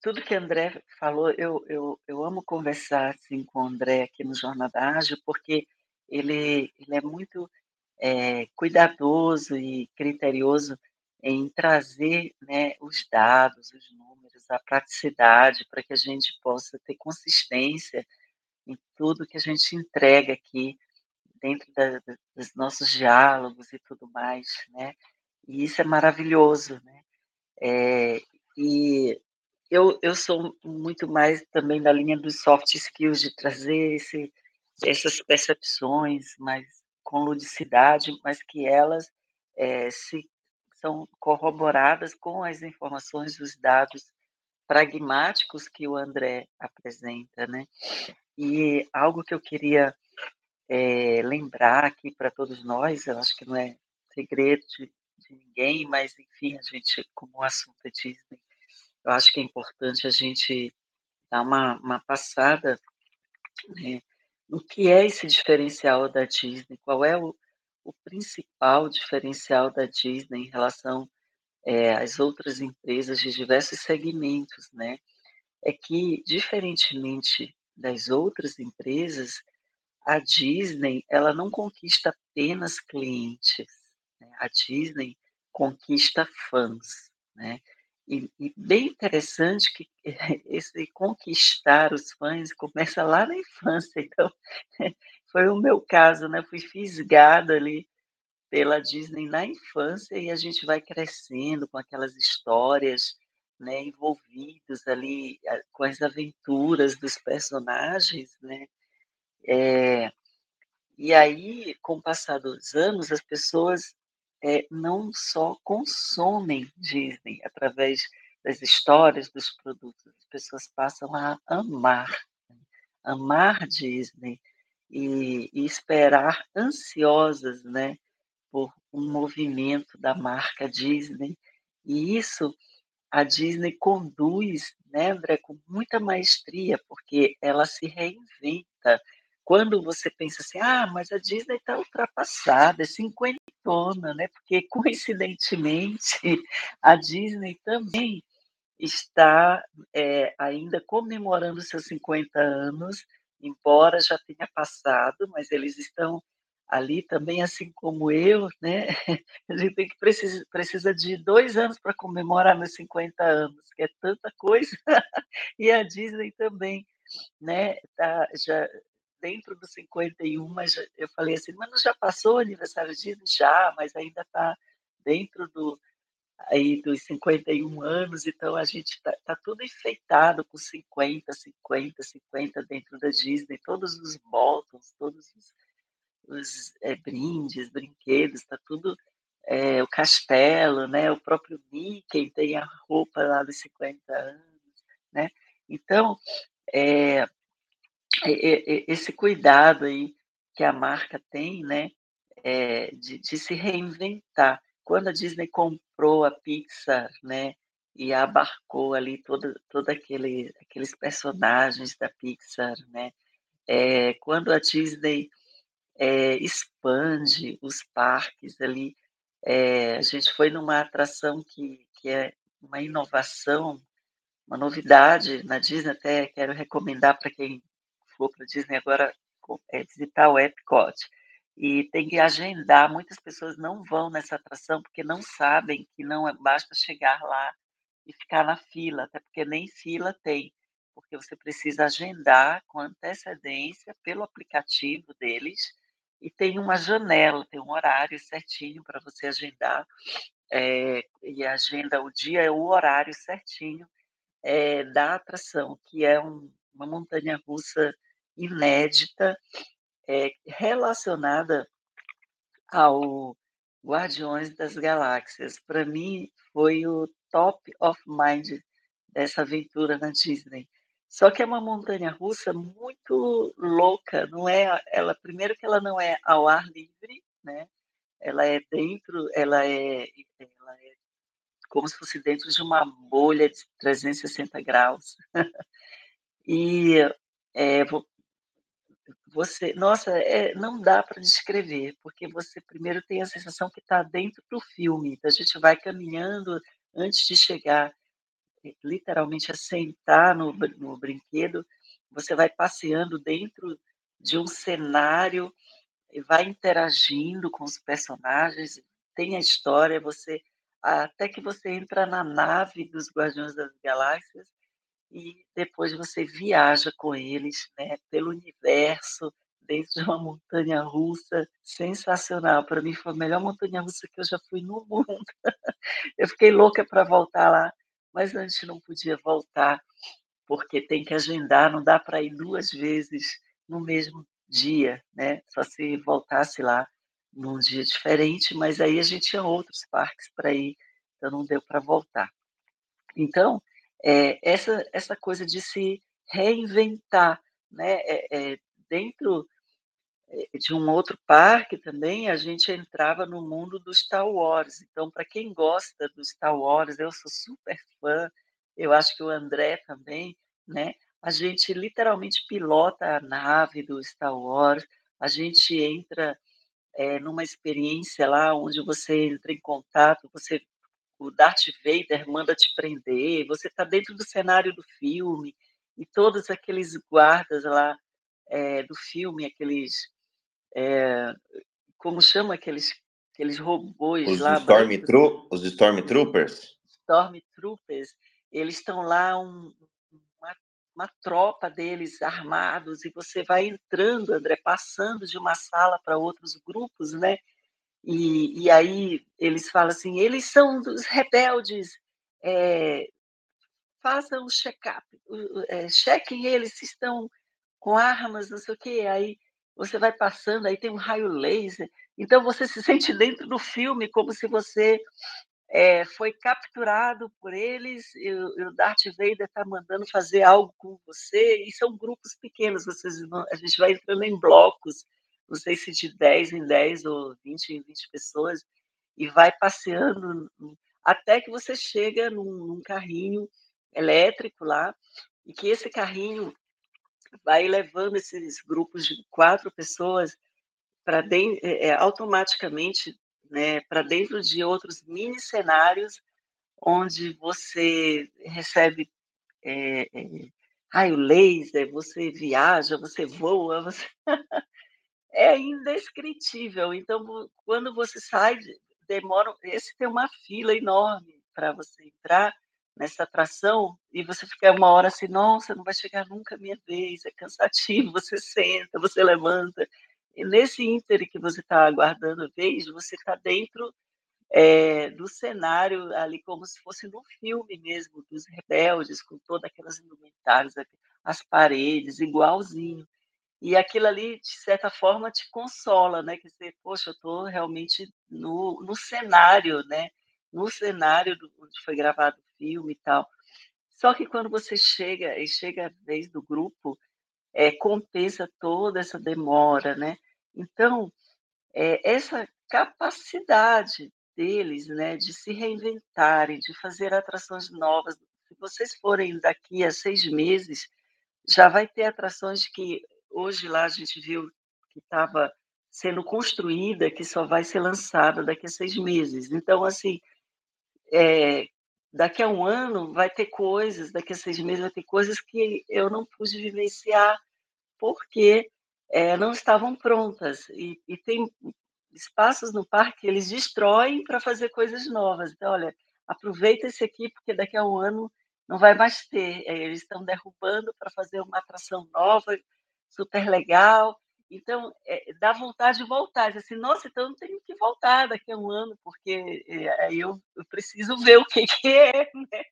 tudo que André falou, eu, eu, eu amo conversar assim, com o André aqui no Jornada Ágil, porque ele, ele é muito é, cuidadoso e criterioso em trazer né, os dados, os números, a praticidade, para que a gente possa ter consistência em tudo que a gente entrega aqui dentro da, dos nossos diálogos e tudo mais, né? E isso é maravilhoso, né? É, e eu, eu sou muito mais também da linha dos soft skills, de trazer esse, essas percepções mais com ludicidade, mas que elas é, se, são corroboradas com as informações, os dados pragmáticos que o André apresenta, né? E algo que eu queria é, lembrar aqui para todos nós, eu acho que não é segredo de, de ninguém, mas enfim, a gente, como o assunto é Disney, eu acho que é importante a gente dar uma, uma passada né, no que é esse diferencial da Disney, qual é o, o principal diferencial da Disney em relação é, às outras empresas de diversos segmentos, né? É que, diferentemente das outras empresas, a Disney ela não conquista apenas clientes, né? a Disney conquista fãs, né? E, e, bem interessante que [laughs] esse conquistar os fãs começa lá na infância. Então, [laughs] foi o meu caso, né? Fui fisgada ali pela Disney na infância e a gente vai crescendo com aquelas histórias, né? Envolvidos ali com as aventuras dos personagens, né? É, e aí, com o passar dos anos, as pessoas é, não só consomem Disney através das histórias, dos produtos, as pessoas passam a amar, né? amar Disney e, e, esperar ansiosas, né, por um movimento da marca Disney. E isso a Disney conduz, né, André, com muita maestria, porque ela se reinventa. Quando você pensa assim, ah, mas a Disney está ultrapassada, é cinquentona, né? Porque [laughs] coincidentemente a Disney também está é, ainda comemorando seus 50 anos, embora já tenha passado, mas eles estão ali também, assim como eu, né? [laughs] A gente tem que precisa, precisa de dois anos para comemorar meus 50 anos, que é tanta coisa, [laughs] e a Disney também, né? Tá já dentro dos 51, mas eu falei assim, mas não já passou o aniversário de Disney? Já, mas ainda está dentro do aí dos 51 anos, então a gente está tá tudo enfeitado com 50, 50, 50 dentro da Disney, todos os bottoms, todos os, os é, brindes, brinquedos, está tudo é, o castelo, né? O próprio Mickey tem a roupa lá dos 50 anos, né? Então, é, esse cuidado aí que a marca tem, né, de, de, se reinventar. Quando a Disney comprou a Pixar, né, e abarcou ali todo, todo aquele, aqueles personagens da Pixar, né, é, quando a Disney é, expande os parques ali, é, a gente foi numa atração que, que é uma inovação, uma novidade na Disney, até quero recomendar para quem for para Disney agora é visitar o Epcot. E tem que agendar. Muitas pessoas não vão nessa atração porque não sabem que não é, basta chegar lá e ficar na fila, até porque nem fila tem, porque você precisa agendar com antecedência pelo aplicativo deles e tem uma janela, tem um horário certinho para você agendar é, e agenda o dia e o horário certinho é, da atração, que é um, uma montanha russa inédita é, relacionada ao Guardiões das Galáxias. Para mim, foi o top of mind dessa aventura na Disney. Só que é uma montanha russa muito louca, não é? Ela primeiro que ela não é ao ar livre, né? Ela é dentro, ela é, ela é como se fosse dentro de uma bolha de 360 graus. [laughs] e é, você, nossa, é, não dá para descrever, porque você primeiro tem a sensação que está dentro do filme, então a gente vai caminhando antes de chegar eh, literalmente a sentar no, no brinquedo, você vai passeando dentro de um cenário e vai interagindo com os personagens, tem a história, você até que você entra na nave dos Guardiões das Galáxias e depois você viaja com eles, né, pelo universo, dentro de uma montanha russa sensacional. Para mim foi a melhor montanha russa que eu já fui no [laughs] mundo. Eu fiquei louca para voltar lá, mas a gente não podia voltar porque tem que agendar, não dá para ir duas vezes no mesmo dia, né? Só se voltasse lá num dia diferente, mas aí a gente tinha outros parques para ir, então não deu para voltar. Então, é, essa, essa coisa de se reinventar, né? É, é, dentro de um outro parque também, a gente entrava no mundo do Star Wars. Então, para quem gosta do Star Wars, eu sou super fã, eu acho que o André também, né? A gente literalmente pilota a nave do Star Wars, a gente entra é, numa experiência lá onde você entra em contato, você o Darth Vader manda te prender, você está dentro do cenário do filme, e todos aqueles guardas lá é, do filme, aqueles. É, como chama aqueles, aqueles robôs os lá? Stormtro os Stormtroopers? Stormtroopers, eles estão lá, um, uma, uma tropa deles armados, e você vai entrando, André, passando de uma sala para outros grupos, né? E, e aí eles falam assim, eles são dos rebeldes, é, façam o check-up, é, chequem eles se estão com armas, não sei o quê. Aí você vai passando, aí tem um raio laser. Então você se sente dentro do filme, como se você é, foi capturado por eles e, o Darth Vader está mandando fazer algo com você. E são grupos pequenos, vocês vão, a gente vai entrando em blocos não sei se de 10 em 10 ou 20 em 20 pessoas, e vai passeando até que você chega num, num carrinho elétrico lá, e que esse carrinho vai levando esses grupos de quatro pessoas para dentro, é, é, automaticamente né, para dentro de outros mini cenários onde você recebe é, é, raio laser, você viaja, você voa, você [laughs] é indescritível. Então, quando você sai, demora. Esse tem uma fila enorme para você entrar nessa atração e você fica uma hora assim, nossa, não vai chegar nunca a minha vez, é cansativo. [laughs] Você senta, você levanta. E nesse ínter que você está aguardando a vez, você está dentro é, do cenário ali, como se fosse no filme mesmo, dos rebeldes, com todas aquelas indumentárias, as paredes, igualzinho. E aquilo ali, de certa forma, te consola, né? Que você, poxa, eu estou realmente no, no cenário, né? No cenário do, onde foi gravado o filme e tal. Só que quando você chega, e chega a vez do grupo, é, compensa toda essa demora, né? Então, é, essa capacidade deles, né, de se reinventarem, de fazer atrações novas. Se vocês forem daqui a seis meses, já vai ter atrações que hoje lá a gente viu que estava sendo construída, que só vai ser lançada daqui a seis meses. Então, assim, é, daqui a um ano vai ter coisas, daqui a seis meses vai ter coisas que eu não pude vivenciar porque é, não estavam prontas. E, e, tem espaços no parque que eles destroem para fazer coisas novas. Então, olha, aproveita esse aqui porque daqui a um ano não vai mais ter. É, eles estão derrubando para fazer uma atração nova super legal. Então, é, dá vontade de voltar. Assim, nossa, então eu tenho que voltar daqui a um ano, porque é, eu, eu, preciso ver o que, que é. [laughs] Né?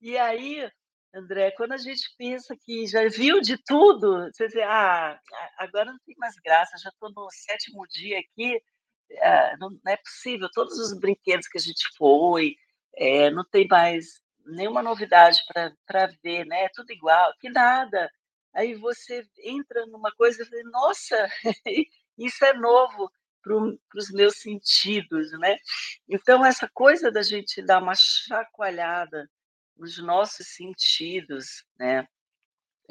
E aí, André, quando a gente pensa que já viu de tudo, você diz, ah, agora não tem mais graça, já estou no sétimo dia aqui, ah, não, não, é possível, todos os brinquedos que a gente foi, é, não tem mais nenhuma novidade para ver, né? É tudo igual, que nada aí você entra numa coisa e fala, nossa, [laughs] isso é novo para os meus sentidos, né? Então, essa coisa da gente dar uma chacoalhada nos nossos sentidos, né?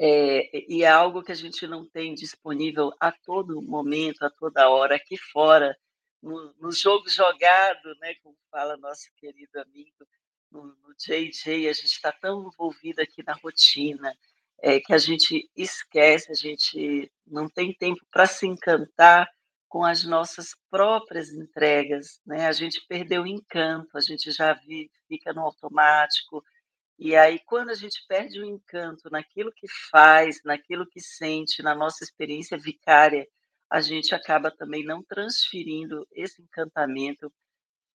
é, e é algo que a gente não tem disponível a todo momento, a toda hora, aqui fora, no, no jogo jogado, né, como fala nosso querido amigo, no, no JJ, a gente está tão envolvido aqui na rotina, é, que a gente esquece, a gente não tem tempo para se encantar com as nossas próprias entregas, né? A gente perdeu o encanto, a gente já fica no automático, e aí quando a gente perde o encanto naquilo que faz, naquilo que sente, na nossa experiência vicária, a gente acaba também não transferindo esse encantamento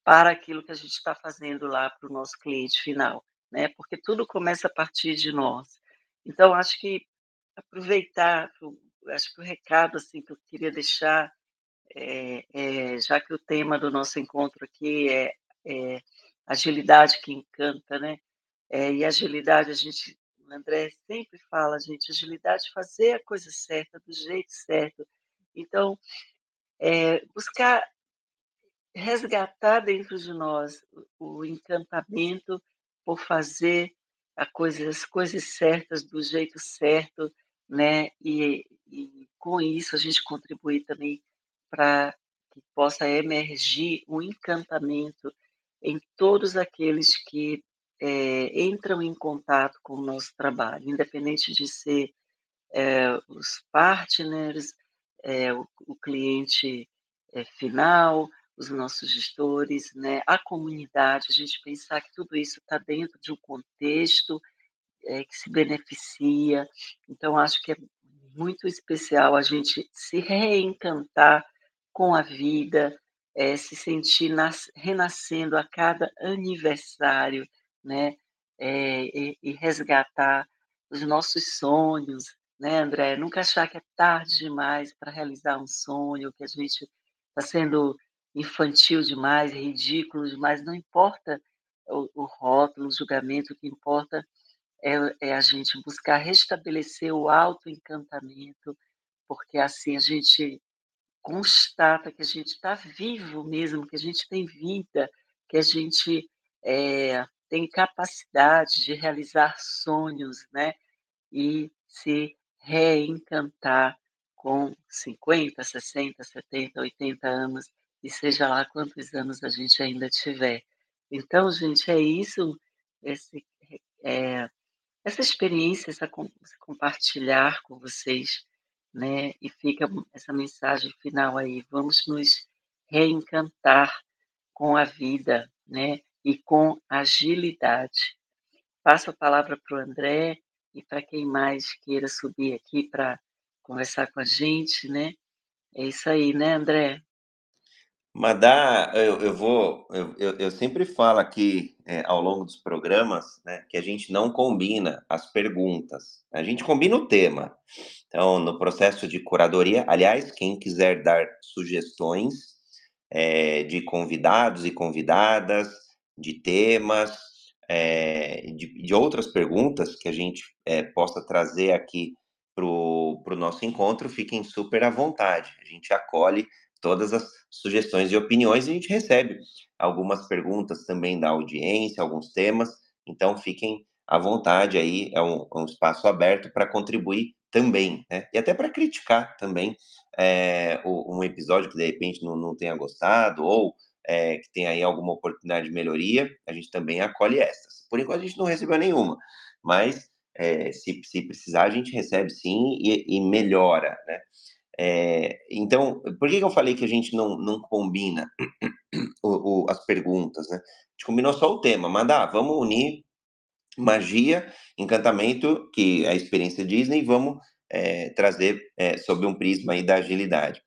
para aquilo que a gente está fazendo lá para o nosso cliente final, né? Porque tudo começa a partir de nós. Então, acho que aproveitar, acho que o recado assim que eu queria deixar, é, é, já que o tema do nosso encontro aqui é, é agilidade que encanta, né? É, e agilidade, a gente, o André sempre fala, gente, agilidade fazer a coisa certa, do jeito certo. Então, buscar resgatar dentro de nós o encantamento por fazer a coisa, as coisas certas do jeito certo, né? E, e com isso a gente contribui também para que possa emergir um encantamento em todos aqueles que é, entram em contato com o nosso trabalho, independente de ser é, os partners, é, o, o, cliente final, os nossos gestores, né, a comunidade, a gente pensar que tudo isso está dentro de um contexto é, que se beneficia. Então, acho que é muito especial a gente se reencantar com a vida, é, se sentir nas, renascendo a cada aniversário, né? É, e, e, resgatar os nossos sonhos, né, André? Nunca achar que é tarde demais para realizar um sonho, que a gente está sendo infantil demais, ridículo demais, não importa o, o rótulo, o julgamento, o que importa é, é a gente buscar restabelecer o autoencantamento, porque assim a gente constata que a gente está vivo mesmo, que a gente tem vida, que a gente é, tem capacidade de realizar sonhos, né? E se reencantar com 50, 60, 70, 80 anos, e seja lá quantos anos a gente ainda tiver. Então, gente, é isso, esse, é, essa experiência, essa compartilhar com vocês, né? E fica essa mensagem final aí, vamos nos reencantar com a vida, né? E com agilidade. Passo a palavra para o André e para quem mais queira subir aqui para conversar com a gente, né? É isso aí, né, André? Madá, eu, eu vou, eu, eu, sempre falo aqui é, ao longo dos programas, né, que a gente não combina as perguntas, a gente combina o tema. Então, no processo de curadoria, aliás, quem quiser dar sugestões é, de convidados e convidadas, de temas, é, de, de, outras perguntas que a gente é, possa trazer aqui para o nosso encontro, fiquem super à vontade. A gente acolhe todas as sugestões e opiniões. A gente recebe algumas perguntas também da audiência, alguns temas. Então, fiquem à vontade aí, é um, é um espaço aberto para contribuir também, né? E até para criticar também é, um episódio que de repente não, não tenha gostado ou é, que tenha aí alguma oportunidade de melhoria, a gente também acolhe essas. Por enquanto a gente não recebeu nenhuma, mas é, se, se precisar a gente recebe sim e, e melhora, né? É, então, por que, que eu falei que a gente não, não combina o, o, as perguntas, né? A gente combinou só o tema, mas dá, vamos unir magia, encantamento, que é a experiência Disney, vamos é, trazer é, sob um prisma aí da agilidade.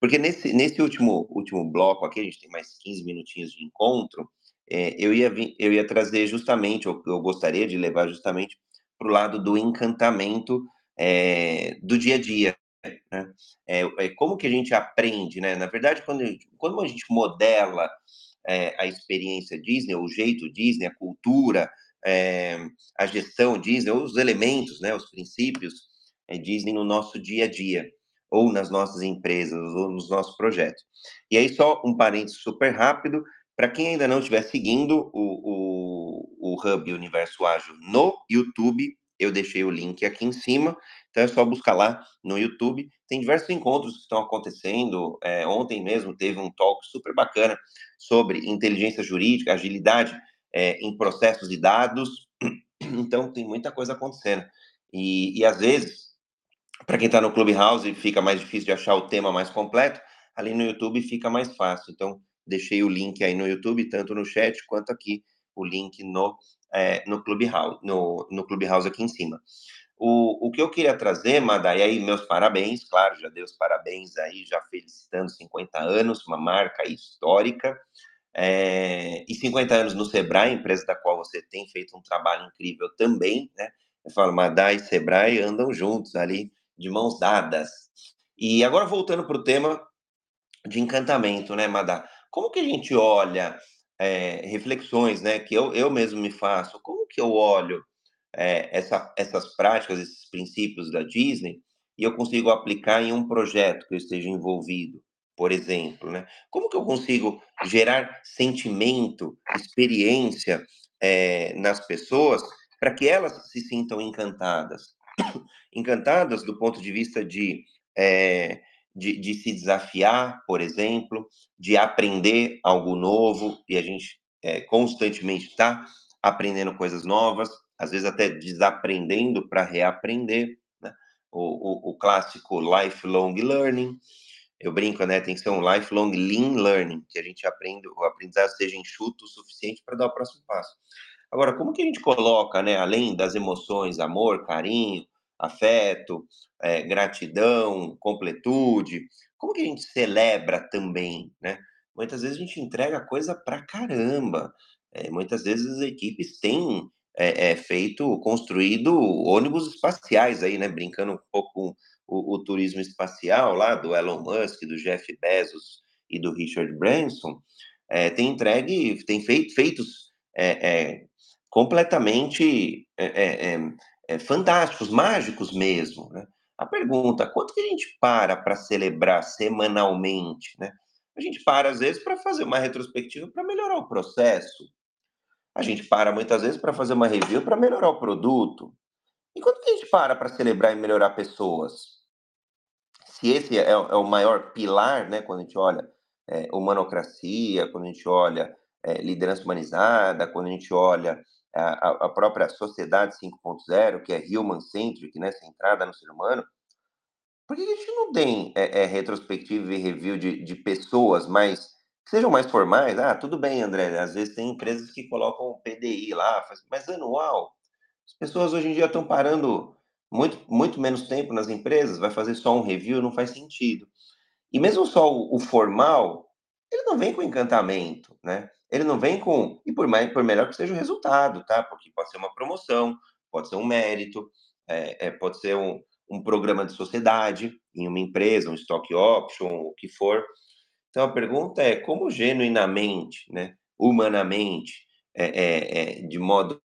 Porque nesse, nesse último, último bloco aqui, a gente tem mais 15 minutinhos de encontro, eu, ia, eu ia trazer justamente, ou eu gostaria de levar justamente para o lado do encantamento do dia a dia, né? É, é, como que a gente aprende, né? Na verdade, quando, quando a gente modela é, a experiência Disney, o jeito Disney, a cultura, é, a gestão Disney, os elementos, né, os princípios é, Disney no nosso dia a dia, ou nas nossas empresas, ou nos nossos projetos. E aí, só um parênteses super rápido, para quem ainda não estiver seguindo o, o, o Hub Universo Ágil no YouTube, eu deixei o link aqui em cima, então é só buscar lá no YouTube. Tem diversos encontros que estão acontecendo. É, ontem mesmo teve um talk super bacana sobre inteligência jurídica, agilidade é, em processos de dados. [clears throat] Então tem muita coisa acontecendo. E, e às vezes, para quem está no Clubhouse, fica mais difícil de achar o tema mais completo. Ali no YouTube fica mais fácil. Então, deixei o link aí no YouTube, tanto no chat quanto aqui o link no, é, no Clubhouse, no, no Clubhouse aqui em cima. O, o que eu queria trazer, Mada, e aí meus parabéns, claro, já dei os parabéns aí, já felicitando 50 anos, uma marca histórica, é, e 50 anos no Sebrae, empresa da qual você tem feito um trabalho incrível também, né? Eu falo, Madá e Sebrae andam juntos ali, de mãos dadas. E agora voltando para o tema de encantamento, né, Madá? Como que a gente olha é, reflexões, né, que eu, eu mesmo me faço, como que eu olho é, essa, essas práticas, esses princípios da Disney, e eu consigo aplicar em um projeto que eu esteja envolvido, por exemplo, né? Como que eu consigo gerar sentimento, experiência é, nas pessoas para que elas se sintam encantadas? [coughs] encantadas do ponto de vista de é, de, de se desafiar, por exemplo, de aprender algo novo, e a gente é, constantemente está aprendendo coisas novas, às vezes até desaprendendo para reaprender, né? o, o, o, clássico lifelong learning, eu brinco, né? Tem que ser um lifelong lean learning, que a gente aprenda, o aprendizado seja enxuto o suficiente para dar o próximo passo. Agora, como que a gente coloca, né, além das emoções, amor, carinho, afeto, é, gratidão, completude. Como que a gente celebra também, né? Muitas vezes a gente entrega coisa pra caramba. É, muitas vezes as equipes têm é, é, feito, construído ônibus espaciais aí, né? Brincando um pouco com o, o, turismo espacial lá do Elon Musk, do Jeff Bezos e do Richard Branson. É, tem entregue, tem feito, feitos é, completamente é, fantásticos, mágicos mesmo. Né? A pergunta: quanto que a gente para para celebrar semanalmente? Né? A gente para, às vezes, para fazer uma retrospectiva para melhorar o processo. A gente para muitas vezes para fazer uma review para melhorar o produto. E quanto que a gente para para celebrar e melhorar pessoas? Se esse é, é, o maior pilar, né, quando a gente olha é, humanocracia, quando a gente olha é, liderança humanizada, quando a gente olha a, a própria sociedade 5.0, que é human-centric, né, centrada no ser humano, por que a gente não tem é, é, retrospectiva e review de, de pessoas mais sejam mais formais? Ah, tudo bem, André, às vezes tem empresas que colocam PDI lá, mas anual. As pessoas hoje em dia estão parando muito, muito menos tempo nas empresas, vai fazer só um review, não faz sentido. E mesmo só o, o formal, ele não vem com encantamento, né? Ele não vem com. E por, mais, por melhor que seja o resultado, tá? Porque pode ser uma promoção, pode ser um mérito, é, é, pode ser um, um programa de sociedade em uma empresa, um stock option, o que for. Então a pergunta é como genuinamente, né, humanamente, é, é, é, de modo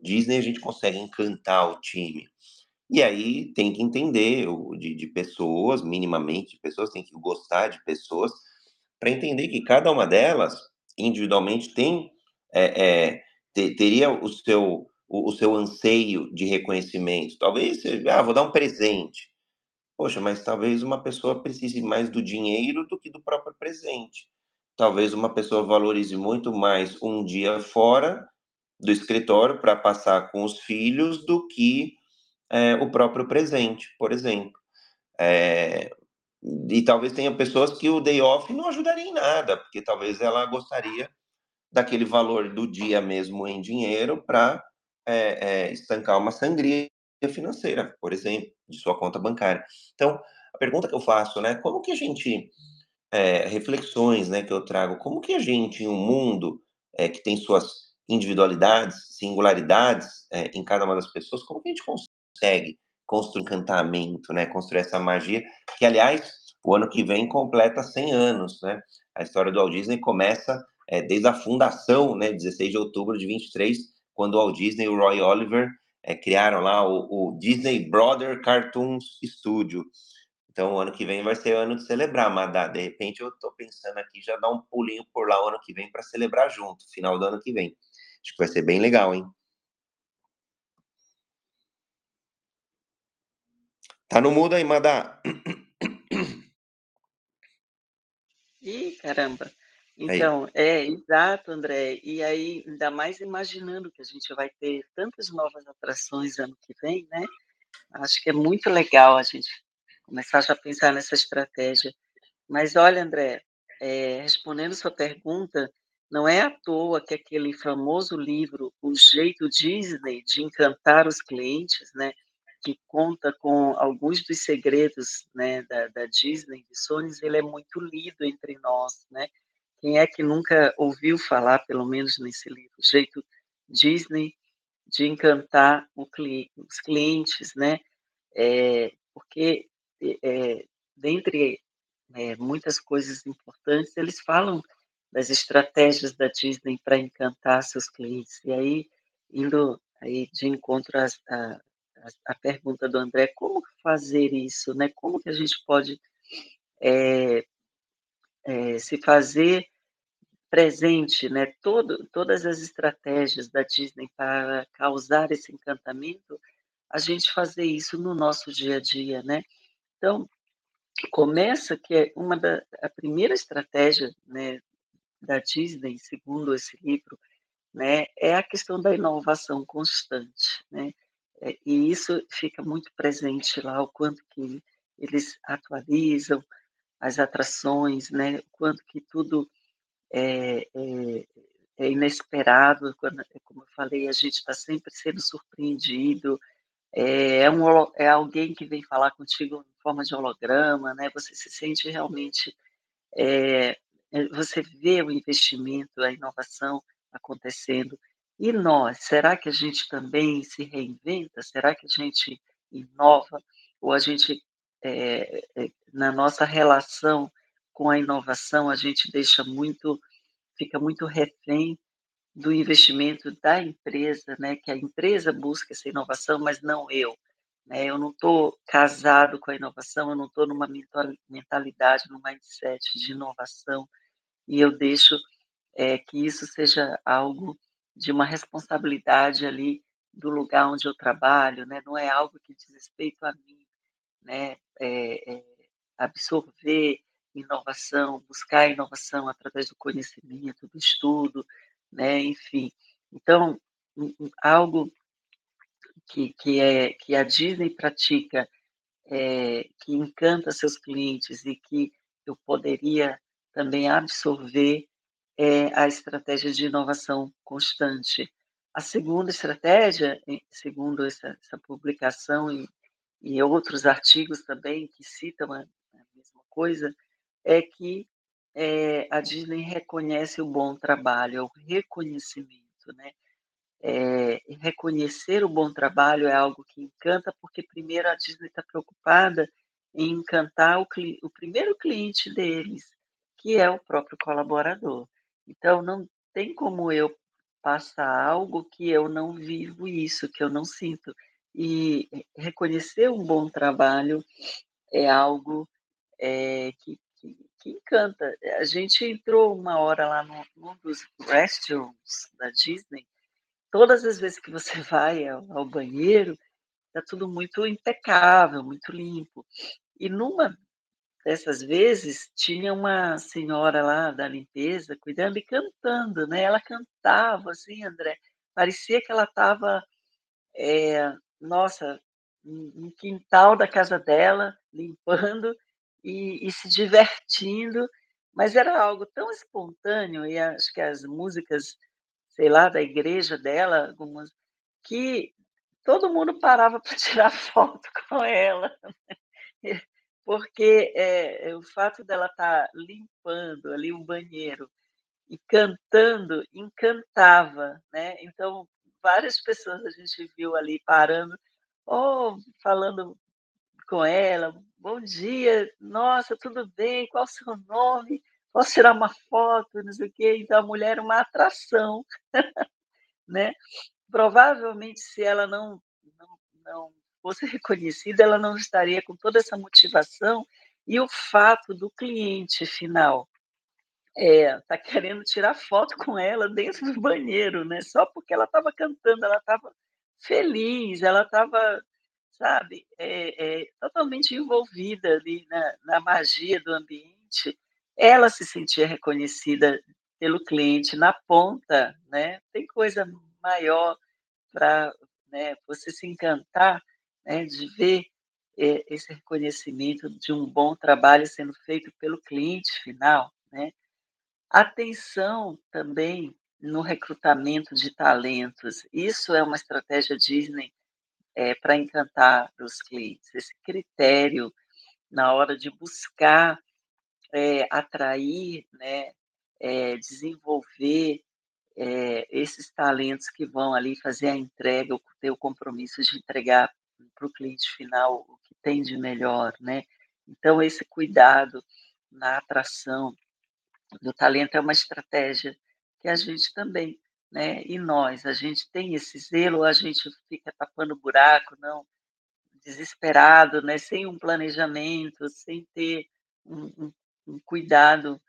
Disney, a gente consegue encantar o time. E aí tem que entender de, de pessoas, minimamente, pessoas tem que gostar de pessoas, para entender que cada uma delas individualmente tem é, é, ter, teria o seu o, o, seu anseio de reconhecimento. Talvez ah, vou dar um presente. Poxa, mas talvez uma pessoa precise mais do dinheiro do que do próprio presente. Talvez uma pessoa valorize muito mais um dia fora do escritório para passar com os filhos do que é, o próprio presente, por exemplo. É, e talvez tenha pessoas que o day off não ajudaria em nada, porque talvez ela gostaria daquele valor do dia mesmo em dinheiro para é, é, estancar uma sangria financeira, por exemplo, de sua conta bancária. Então, a pergunta que eu faço, né, como que a gente, é, reflexões, né, que eu trago, como que a gente, em um mundo é, que tem suas individualidades, singularidades é, em cada uma das pessoas, como que a gente consegue construir encantamento, né? Construir essa magia, que, aliás, o ano que vem completa 100 anos, né? A história do Walt Disney começa é, desde a fundação, né? 16 de outubro de 23, quando o Walt Disney e o Roy Oliver é, criaram lá o, o, Disney Brother Cartoons Studio. Então, o ano que vem vai ser ano de celebrar, mas de repente eu estou pensando aqui já dar um pulinho por lá o ano que vem para celebrar junto, final do ano que vem. Acho que vai ser bem legal, hein? Tá no mudo aí, Madá. Ih, caramba! Aí. Então, é, exato, André. E aí, ainda mais imaginando que a gente vai ter tantas novas atrações ano que vem, né? Acho que é muito legal a gente começar já a pensar nessa estratégia. Mas olha, André, é, respondendo sua pergunta, não é à toa que aquele famoso livro, O Jeito Disney de Encantar os Clientes, né? Que conta com alguns dos segredos né, da, da Disney, de Sony, ele é muito lido entre nós, né? Quem é que nunca ouviu falar, pelo menos nesse livro, O Jeito Disney de Encantar os Clientes, né? É, porque, é, dentre é, muitas coisas importantes, eles falam das estratégias da Disney para encantar seus clientes. E aí, indo aí de encontro às, a, a, pergunta do André, como fazer isso, né? Como que a gente pode é, é, se fazer presente, né? Todo, todas as estratégias da Disney para causar esse encantamento, a gente fazer isso no nosso dia a dia, né? Então, começa que é uma da a primeira estratégia, né, da Disney, segundo esse livro, né, é a questão da inovação constante, né? É, e isso fica muito presente lá, o quanto que eles atualizam as atrações, né? O quanto que tudo é, é, é inesperado, quando, como eu falei, a gente está sempre sendo surpreendido, é, é, um, é alguém que vem falar contigo em forma de holograma, né? Você se sente realmente, é, você vê o investimento, a inovação acontecendo. E nós, será que a gente também se reinventa? Será que a gente inova? Ou a gente, é, é, na nossa relação com a inovação, a gente deixa muito, fica muito refém do investimento da empresa, né, que a empresa busca essa inovação, mas não eu. Né? Eu não estou casado com a inovação, eu não estou numa mentalidade, num mindset de inovação, e eu deixo é, que isso seja algo de uma responsabilidade ali do lugar onde eu trabalho, né? não é algo que diz respeito a mim, né? É, é absorver inovação, buscar inovação através do conhecimento, do estudo, né? Enfim, então algo que, que é que a Disney pratica, é, que encanta seus clientes e que eu poderia também absorver é a estratégia de inovação constante. A segunda estratégia, segundo essa, essa publicação e, e, outros artigos também que citam a, a mesma coisa, é que é, a Disney reconhece o bom trabalho, é o reconhecimento, né? É, reconhecer o bom trabalho é algo que encanta, porque primeiro a Disney está preocupada em encantar o, o primeiro cliente deles, que é o próprio colaborador. Então, não tem como eu passar algo que eu não vivo isso, que eu não sinto. E reconhecer um bom trabalho é algo é, que, que, encanta. A gente entrou uma hora lá no, num dos restrooms da Disney. Todas as vezes que você [laughs] vai ao, ao banheiro, está tudo muito impecável, muito limpo. E numa dessas vezes tinha uma senhora lá da limpeza cuidando e cantando, né? Ela cantava assim, André, parecia que ela estava, é, nossa, no quintal da casa dela, limpando e, e, se divertindo, mas era algo tão espontâneo, e acho que as músicas, sei lá, da igreja dela, algumas, que todo mundo parava [laughs] para tirar foto com ela, né? porque é, o fato dela estar tá limpando ali o banheiro e cantando encantava, né? Então várias pessoas a gente viu ali parando, oh, falando com ela, bom dia, nossa, tudo bem, qual o seu nome? Posso tirar uma foto, não sei o quê. Então, a mulher era uma atração, [laughs] né? Provavelmente, se ela não, não, não fosse reconhecida, ela não estaria com toda essa motivação e o fato do cliente final é, tá querendo tirar foto com ela dentro do banheiro, né? Só porque ela estava cantando, ela estava feliz, ela estava sabe, é, é totalmente envolvida ali na, na magia do ambiente, ela se sentia reconhecida pelo cliente na ponta, né? Tem coisa maior para né, você se encantar né, de ver é, esse reconhecimento de um bom trabalho sendo feito pelo cliente final, né? Atenção também no recrutamento de talentos. Isso é uma estratégia Disney é, para encantar os clientes. Esse critério na hora de buscar é, atrair, né, é, desenvolver esses talentos que vão ali fazer a entrega, ter o compromisso de entregar para o cliente final o que tem de melhor, né? Então, esse cuidado na atração do talento é uma estratégia que a gente também, né? E nós, a gente tem esse zelo, a gente fica tapando buraco, não, desesperado, né? Sem um planejamento, sem ter um, um, um cuidado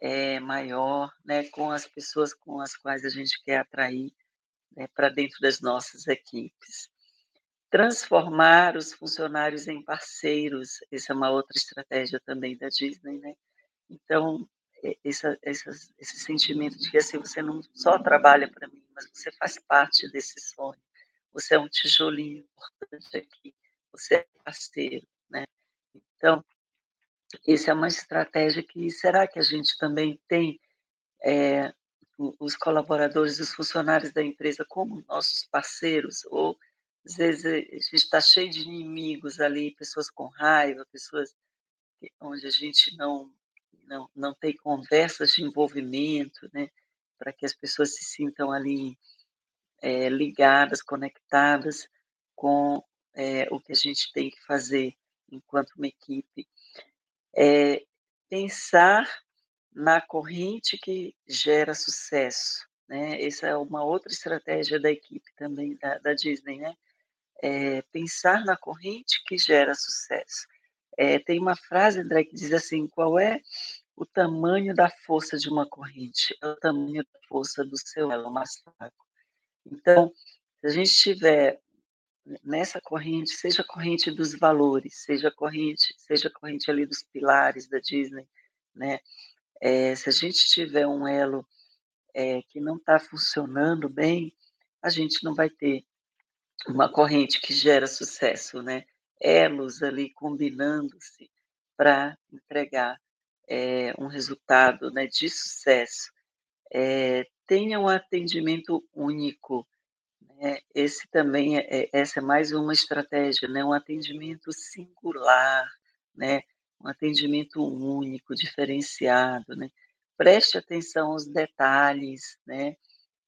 é, maior, né? Com as pessoas com as quais a gente quer atrair né, para dentro das nossas equipes. Transformar os funcionários em parceiros, essa é uma outra estratégia também da Disney, né? Então, essa, essa, esse sentimento de que assim, você não só trabalha para mim, mas você faz parte desse sonho. Você é um tijolinho importante aqui. Você é parceiro, né? Então, essa é uma estratégia que será que a gente também tem é, os colaboradores, os funcionários da empresa como nossos parceiros ou às vezes a gente está cheio de inimigos ali, pessoas com raiva, pessoas onde a gente não não, não tem conversas de envolvimento, né, para que as pessoas se sintam ali é, ligadas, conectadas com é, o que a gente tem que fazer enquanto uma equipe. É, pensar na corrente que gera sucesso, né? Essa é uma outra estratégia da equipe também da, da Disney, né? É pensar na corrente que gera sucesso. É, tem uma frase, André, que diz assim: qual é o tamanho da força de uma corrente? É o tamanho da força do seu elo mais fraco. Então, se a gente estiver nessa corrente, seja a corrente dos valores, seja a corrente, seja a corrente ali dos pilares da Disney, né? É, se a gente tiver um elo é, que não está funcionando bem, a gente não vai ter uma corrente que gera sucesso, né? Elos ali combinando-se para entregar é, um resultado né, de sucesso. É, tenha um atendimento único. Né? Esse também é, é, essa é mais uma estratégia, né? um atendimento singular, né? um atendimento único, diferenciado. Né? Preste atenção aos detalhes, né?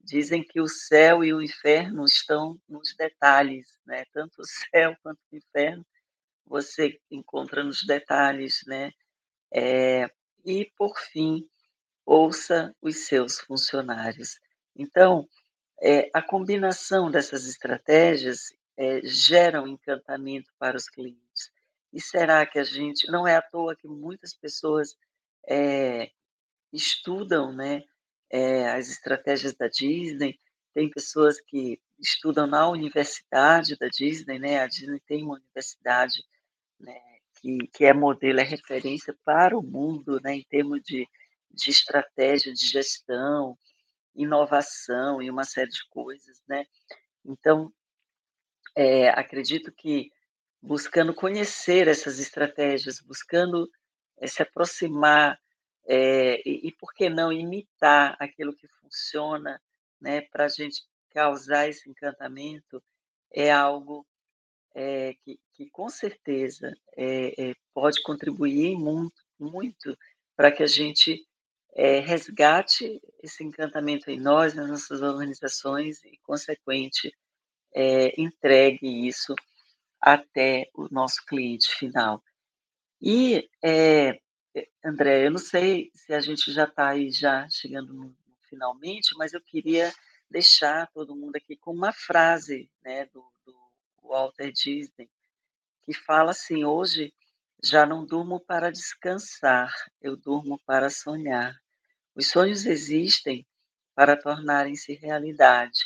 Dizem que o céu e o inferno estão nos detalhes, né? Tanto o [laughs] céu quanto o inferno você encontra nos detalhes, né? É, e, por fim, ouça os seus funcionários. Então, é, a combinação dessas estratégias é, gera um encantamento para os clientes. E será que a gente. Não é à toa que muitas pessoas é, estudam né, é, as estratégias da Disney, tem pessoas que estudam na universidade da Disney, né? A Disney tem uma universidade né, que, que é modelo, é referência para o mundo, né, em termos de, de estratégia de gestão, inovação e uma série de coisas, né? Então, é, acredito que buscando conhecer essas estratégias, buscando é, se aproximar é, e, e, por que não, imitar aquilo que funciona, né, para a gente causar esse encantamento, é algo é, que, que, com certeza é, pode contribuir muito, muito para que a gente resgate esse encantamento em nós, nas nossas organizações e, consequente, entregue isso até o nosso cliente final. E é, André, eu não sei se a gente já está aí já chegando finalmente, mas eu queria deixar todo mundo aqui com uma frase né, do, do Walter Disney, que fala assim, hoje já não durmo para descansar, eu durmo para sonhar. Os sonhos existem para tornarem-se realidade.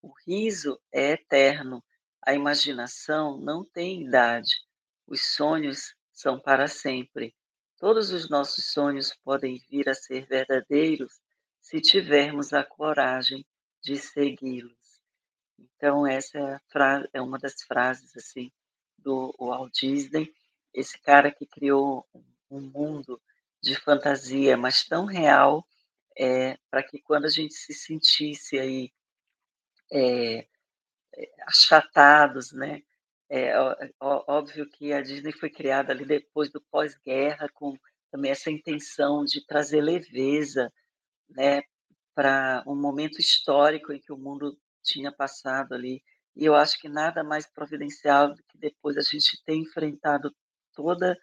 O riso é eterno, A imaginação não tem idade. Os sonhos são para sempre. Todos os nossos sonhos podem vir a ser verdadeiros se tivermos a coragem de segui-los. Então, essa é, é uma das frases assim do Walt Disney, esse cara que criou um mundo de fantasia, mas tão real, é, para que quando a gente se sentisse aí é, achatados, né? É, óbvio que a Disney foi criada ali depois do pós-guerra, com também essa intenção de trazer leveza né, para um momento histórico em que o mundo tinha passado ali. E eu acho que nada mais providencial do que depois a gente ter enfrentado toda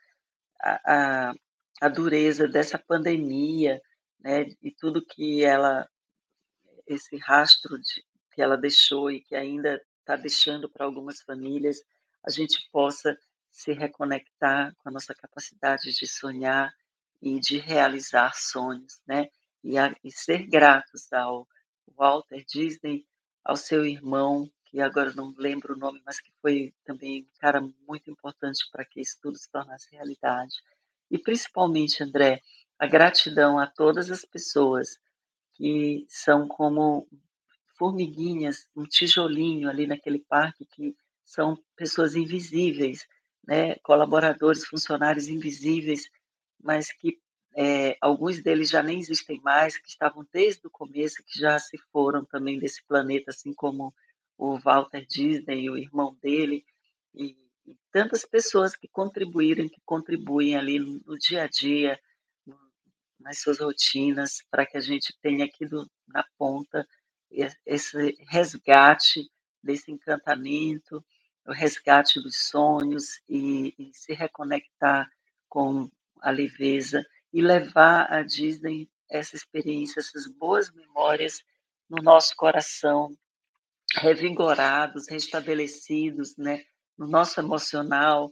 a, a, a dureza dessa pandemia, né, e tudo que ela, esse rastro de, que ela deixou e que ainda está deixando para algumas famílias, a gente possa se reconectar com a nossa capacidade de sonhar e de realizar sonhos, né? E, a, e ser gratos ao Walter Disney, ao seu irmão, que agora não lembro o nome, mas que foi também um cara muito importante para que isso tudo se tornasse realidade. E principalmente, André, a gratidão a todas as pessoas que são como formiguinhas, um tijolinho ali naquele parque que são pessoas invisíveis, né? colaboradores, funcionários invisíveis, mas que é, alguns deles já nem existem mais, que estavam desde o começo, que já se foram também desse planeta, assim como o Walter Disney o irmão dele, e, e tantas pessoas que contribuíram, que contribuem ali no, dia a dia, nas suas rotinas, para que a gente tenha aqui do, na ponta esse resgate desse encantamento, o resgate dos sonhos e, e se reconectar com a leveza e levar a Disney essa experiência, essas boas memórias no nosso coração, revigorados, restabelecidos, né? no nosso emocional,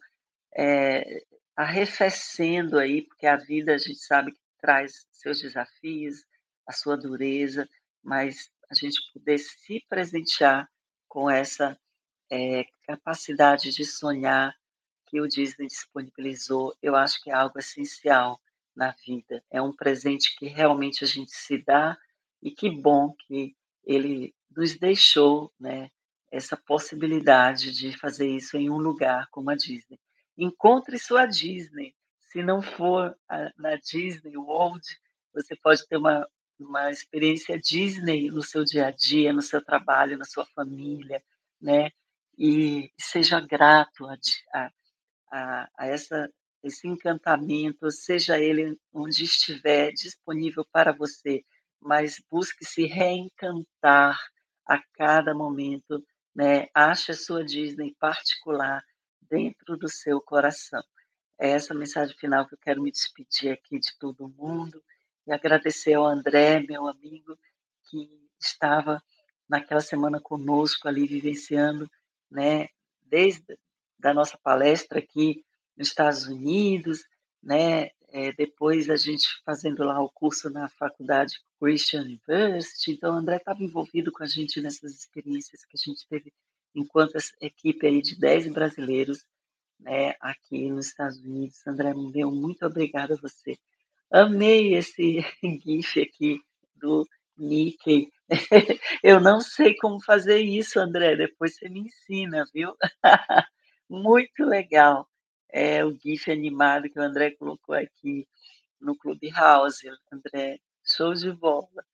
é, arrefecendo aí, porque a vida a gente sabe que traz seus desafios, a sua dureza, mas a gente poder se presentear com essa é, capacidade de sonhar que o Disney disponibilizou, eu acho que é algo essencial na vida. É um presente que realmente a gente se dá e que bom que ele nos deixou, né, essa possibilidade de fazer isso em um lugar como a Disney. Encontre sua Disney. Se não for a, na Disney World, você pode ter uma uma experiência Disney no seu dia a dia, no seu trabalho, na sua família, né? E seja grato a, a, a essa, esse encantamento, seja ele onde estiver disponível para você, mas busque se reencantar a cada momento, né? Ache a sua Disney particular dentro do seu coração. É essa mensagem final que eu quero me despedir aqui de todo mundo e agradecer ao André, meu amigo, que estava naquela semana conosco ali, vivenciando, né, desde da nossa palestra aqui nos Estados Unidos, né, é, depois a gente fazendo lá o curso na faculdade Christian University, então o André estava envolvido com a gente nessas experiências que a gente teve enquanto equipe aí de 10 brasileiros, né, aqui nos Estados Unidos. André, meu muito obrigada a você Amei esse [laughs] GIF aqui do Mickey. [laughs] Eu não sei como fazer isso, André. Depois você me ensina, viu? [laughs] Muito legal. É o GIF animado que o André colocou aqui no Clubhouse. André, show de bola.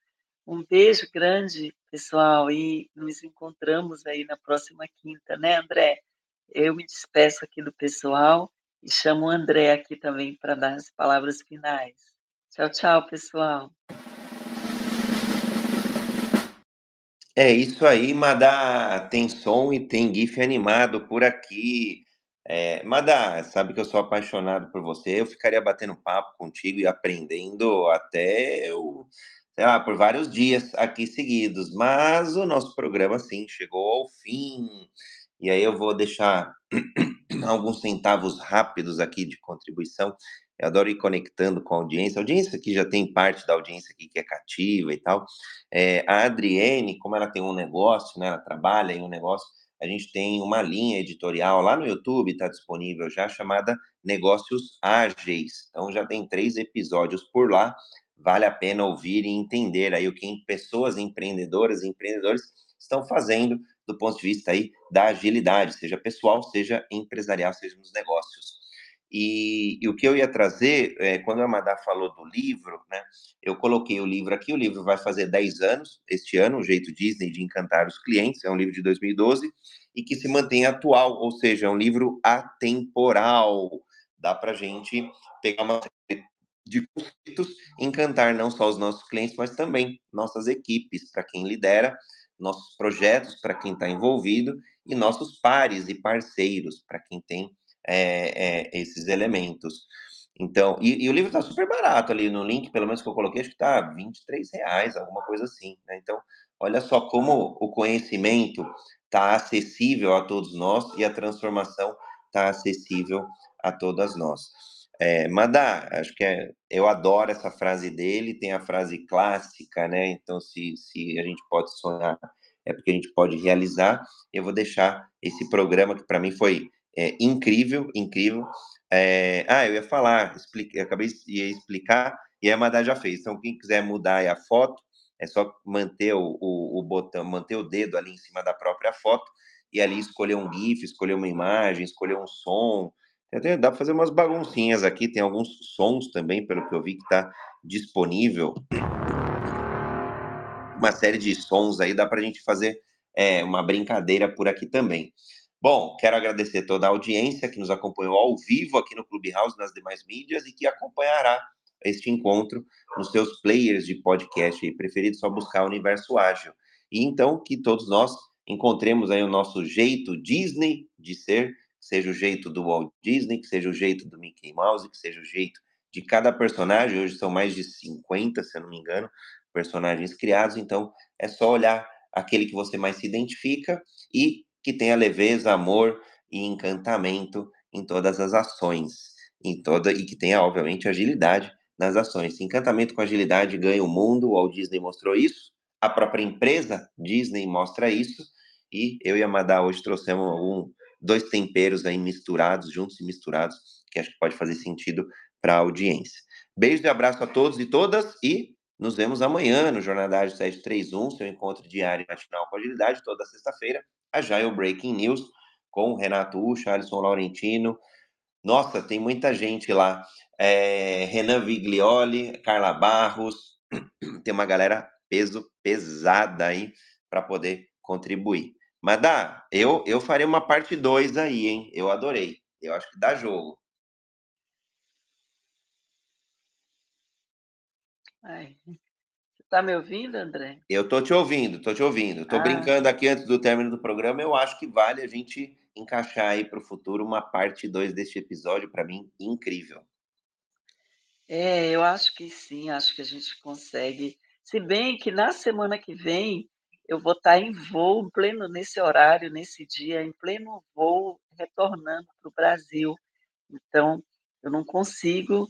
Um beijo grande, pessoal, e nos encontramos aí na próxima quinta, né, André? Eu me despeço aqui do pessoal e chamo o André aqui também para dar as palavras finais. Tchau, tchau, pessoal. É isso aí, Madá. Tem som e tem GIF animado por aqui. É, Madá, sabe que eu sou apaixonado por você. Eu ficaria batendo papo contigo e aprendendo até, eu, sei lá, por vários dias aqui seguidos. Mas o nosso programa, sim, chegou ao fim. E aí eu vou deixar [clears throat] alguns centavos rápidos aqui de contribuição. Eu adoro ir conectando com a audiência. A audiência que já tem parte da audiência aqui que é cativa e tal. É, a Adriene, como ela tem um negócio, né, ela trabalha em um negócio, a gente tem uma linha editorial lá no YouTube, está disponível já, chamada Negócios Ágeis. Então já tem três episódios por lá. Vale a pena ouvir e entender aí o que pessoas empreendedoras e empreendedores estão fazendo do ponto de vista aí da agilidade, seja pessoal, seja empresarial, seja nos negócios. E, e, o que eu ia trazer, é, quando a Amadá falou do livro, né, eu coloquei o livro aqui, o livro vai fazer 10 anos, este ano, O Jeito Disney de Encantar os Clientes, é um livro de 2012, e que se mantém atual, ou seja, é um livro atemporal. Dá para gente pegar uma série de conceitos, encantar não só os nossos clientes, mas também nossas equipes, para quem lidera, nossos projetos, para quem está envolvido, e nossos pares e parceiros, para quem tem é, é, esses elementos. Então, e, e o livro está super barato ali no link, pelo menos que eu coloquei, acho que está 23 reais, alguma coisa assim. Né? Então, olha só como o conhecimento está acessível a todos nós e a transformação está acessível a todas nós. É, Madá, acho que é, eu adoro essa frase dele, tem a frase clássica, né? Então, se, se a gente pode sonhar, é porque a gente pode realizar. Eu vou deixar esse programa que para mim foi é, incrível, incrível. É, ah, eu ia falar, explique, acabei de explicar e a Madá já fez. Então, quem quiser mudar a foto, é só manter o, o, o, botão, manter o dedo ali em cima da própria foto e ali escolher um GIF, escolher uma imagem, escolher um som. Dá para fazer umas baguncinhas aqui, tem alguns sons também, pelo que eu vi que está disponível. Uma série de sons aí, dá para a gente fazer é, uma brincadeira por aqui também. Bom, quero agradecer toda a audiência que nos acompanhou ao vivo aqui no Clubhouse, nas demais mídias, e que acompanhará este encontro nos seus players de podcast preferidos, só buscar o Universo Ágil. E então que todos nós encontremos aí o nosso jeito Disney de ser, seja o jeito do Walt Disney, que seja o jeito do Mickey Mouse, que seja o jeito de cada personagem. Hoje são mais de 50, se eu não me engano, personagens criados, então é só olhar aquele que você mais se identifica e que tenha leveza, amor e encantamento em todas as ações, em toda e que tenha obviamente agilidade nas ações. Encantamento com agilidade ganha o mundo, o Walt Disney mostrou isso, a própria empresa Disney mostra isso, e eu e a Madá hoje trouxemos algum, dois temperos aí misturados, juntos e misturados, que acho que pode fazer sentido para a audiência. Beijo e abraço a todos e todas e nos vemos amanhã no Jornada Ágil 731, seu encontro diário nacional com agilidade, toda sexta-feira, Agile Breaking News, com Renato Ucha, Alisson Laurentino. Nossa, tem muita gente lá. É, Renan Viglioli, Carla Barros, [clears throat] tem uma galera peso pesada aí para poder contribuir. Mas dá, eu, eu farei uma parte 2 aí, hein? Eu adorei. Eu acho que dá jogo. Ai, Tá me ouvindo, André? Eu tô te ouvindo, tô te ouvindo. Tô ah. brincando aqui antes do término do programa. Eu acho que vale a gente encaixar aí para o futuro uma parte 2 deste episódio, para mim, incrível. É, eu acho que sim, acho que a gente consegue. Se bem que na semana que vem eu vou estar em voo, pleno nesse horário, nesse dia, em pleno voo, retornando para o Brasil. Então, eu não consigo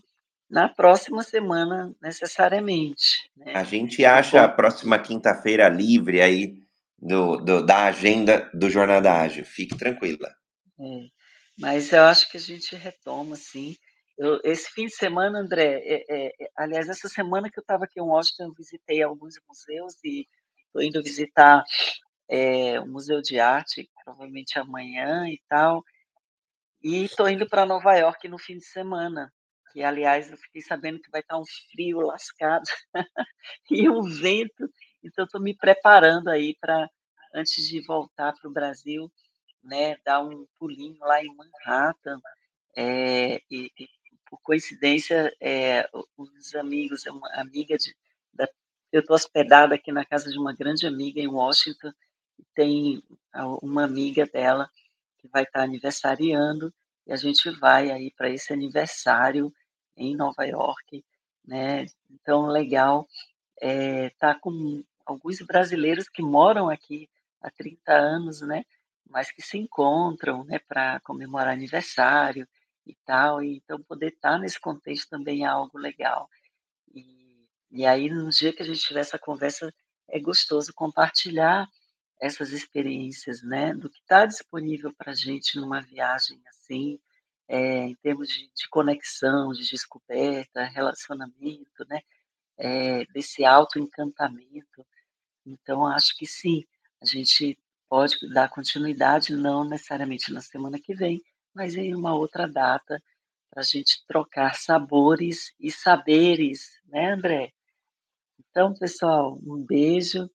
na próxima semana, necessariamente. Né? A gente acha a próxima quinta-feira livre aí do, do, da agenda do Jornada Ágil. Fique tranquila. É, mas eu acho que a gente retoma, sim. Eu, esse fim de semana, André, é, é, é aliás, essa semana que eu estava aqui em Washington, eu visitei alguns museus e estou indo visitar é, o Museu de Arte, provavelmente amanhã e tal. E estou indo para Nova York no fim de semana que aliás eu fiquei sabendo que vai estar um frio lascado [laughs] e um vento, então estou me preparando aí para antes de voltar para o Brasil, né, dar um pulinho lá em Manhattan, é, e, e, por coincidência, é, os amigos, uma amiga de, da, eu estou hospedada aqui na casa de uma grande amiga em Washington, tem uma amiga dela que vai estar aniversariando, e a gente vai aí para esse aniversário em Nova York, né? Então, legal é, tá com alguns brasileiros que moram aqui há 30 anos, né? Mas que se encontram, né? Para comemorar aniversário e tal. E, então, poder estar tá nesse contexto também é algo legal. E, e aí, no dia que a gente tiver essa conversa, é gostoso compartilhar essas experiências, né, do que está disponível para a gente numa viagem assim, é, em termos de, de, conexão, de descoberta, relacionamento, né, é, desse autoencantamento. Então, acho que sim, a gente pode dar continuidade, não necessariamente na semana que vem, mas em uma outra data, para a gente trocar sabores e saberes, né, André? Então, pessoal, um beijo.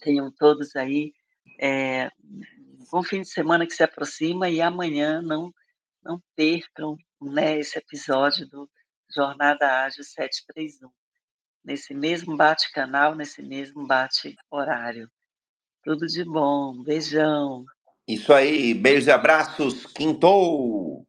Tenham todos aí é, um bom fim de semana que se aproxima e amanhã não, não percam né, esse episódio do Jornada Ágil 731. Nesse mesmo bate-canal, nesse mesmo bate-horário. Tudo de bom. Beijão. Isso aí. Beijos e abraços. Quintou!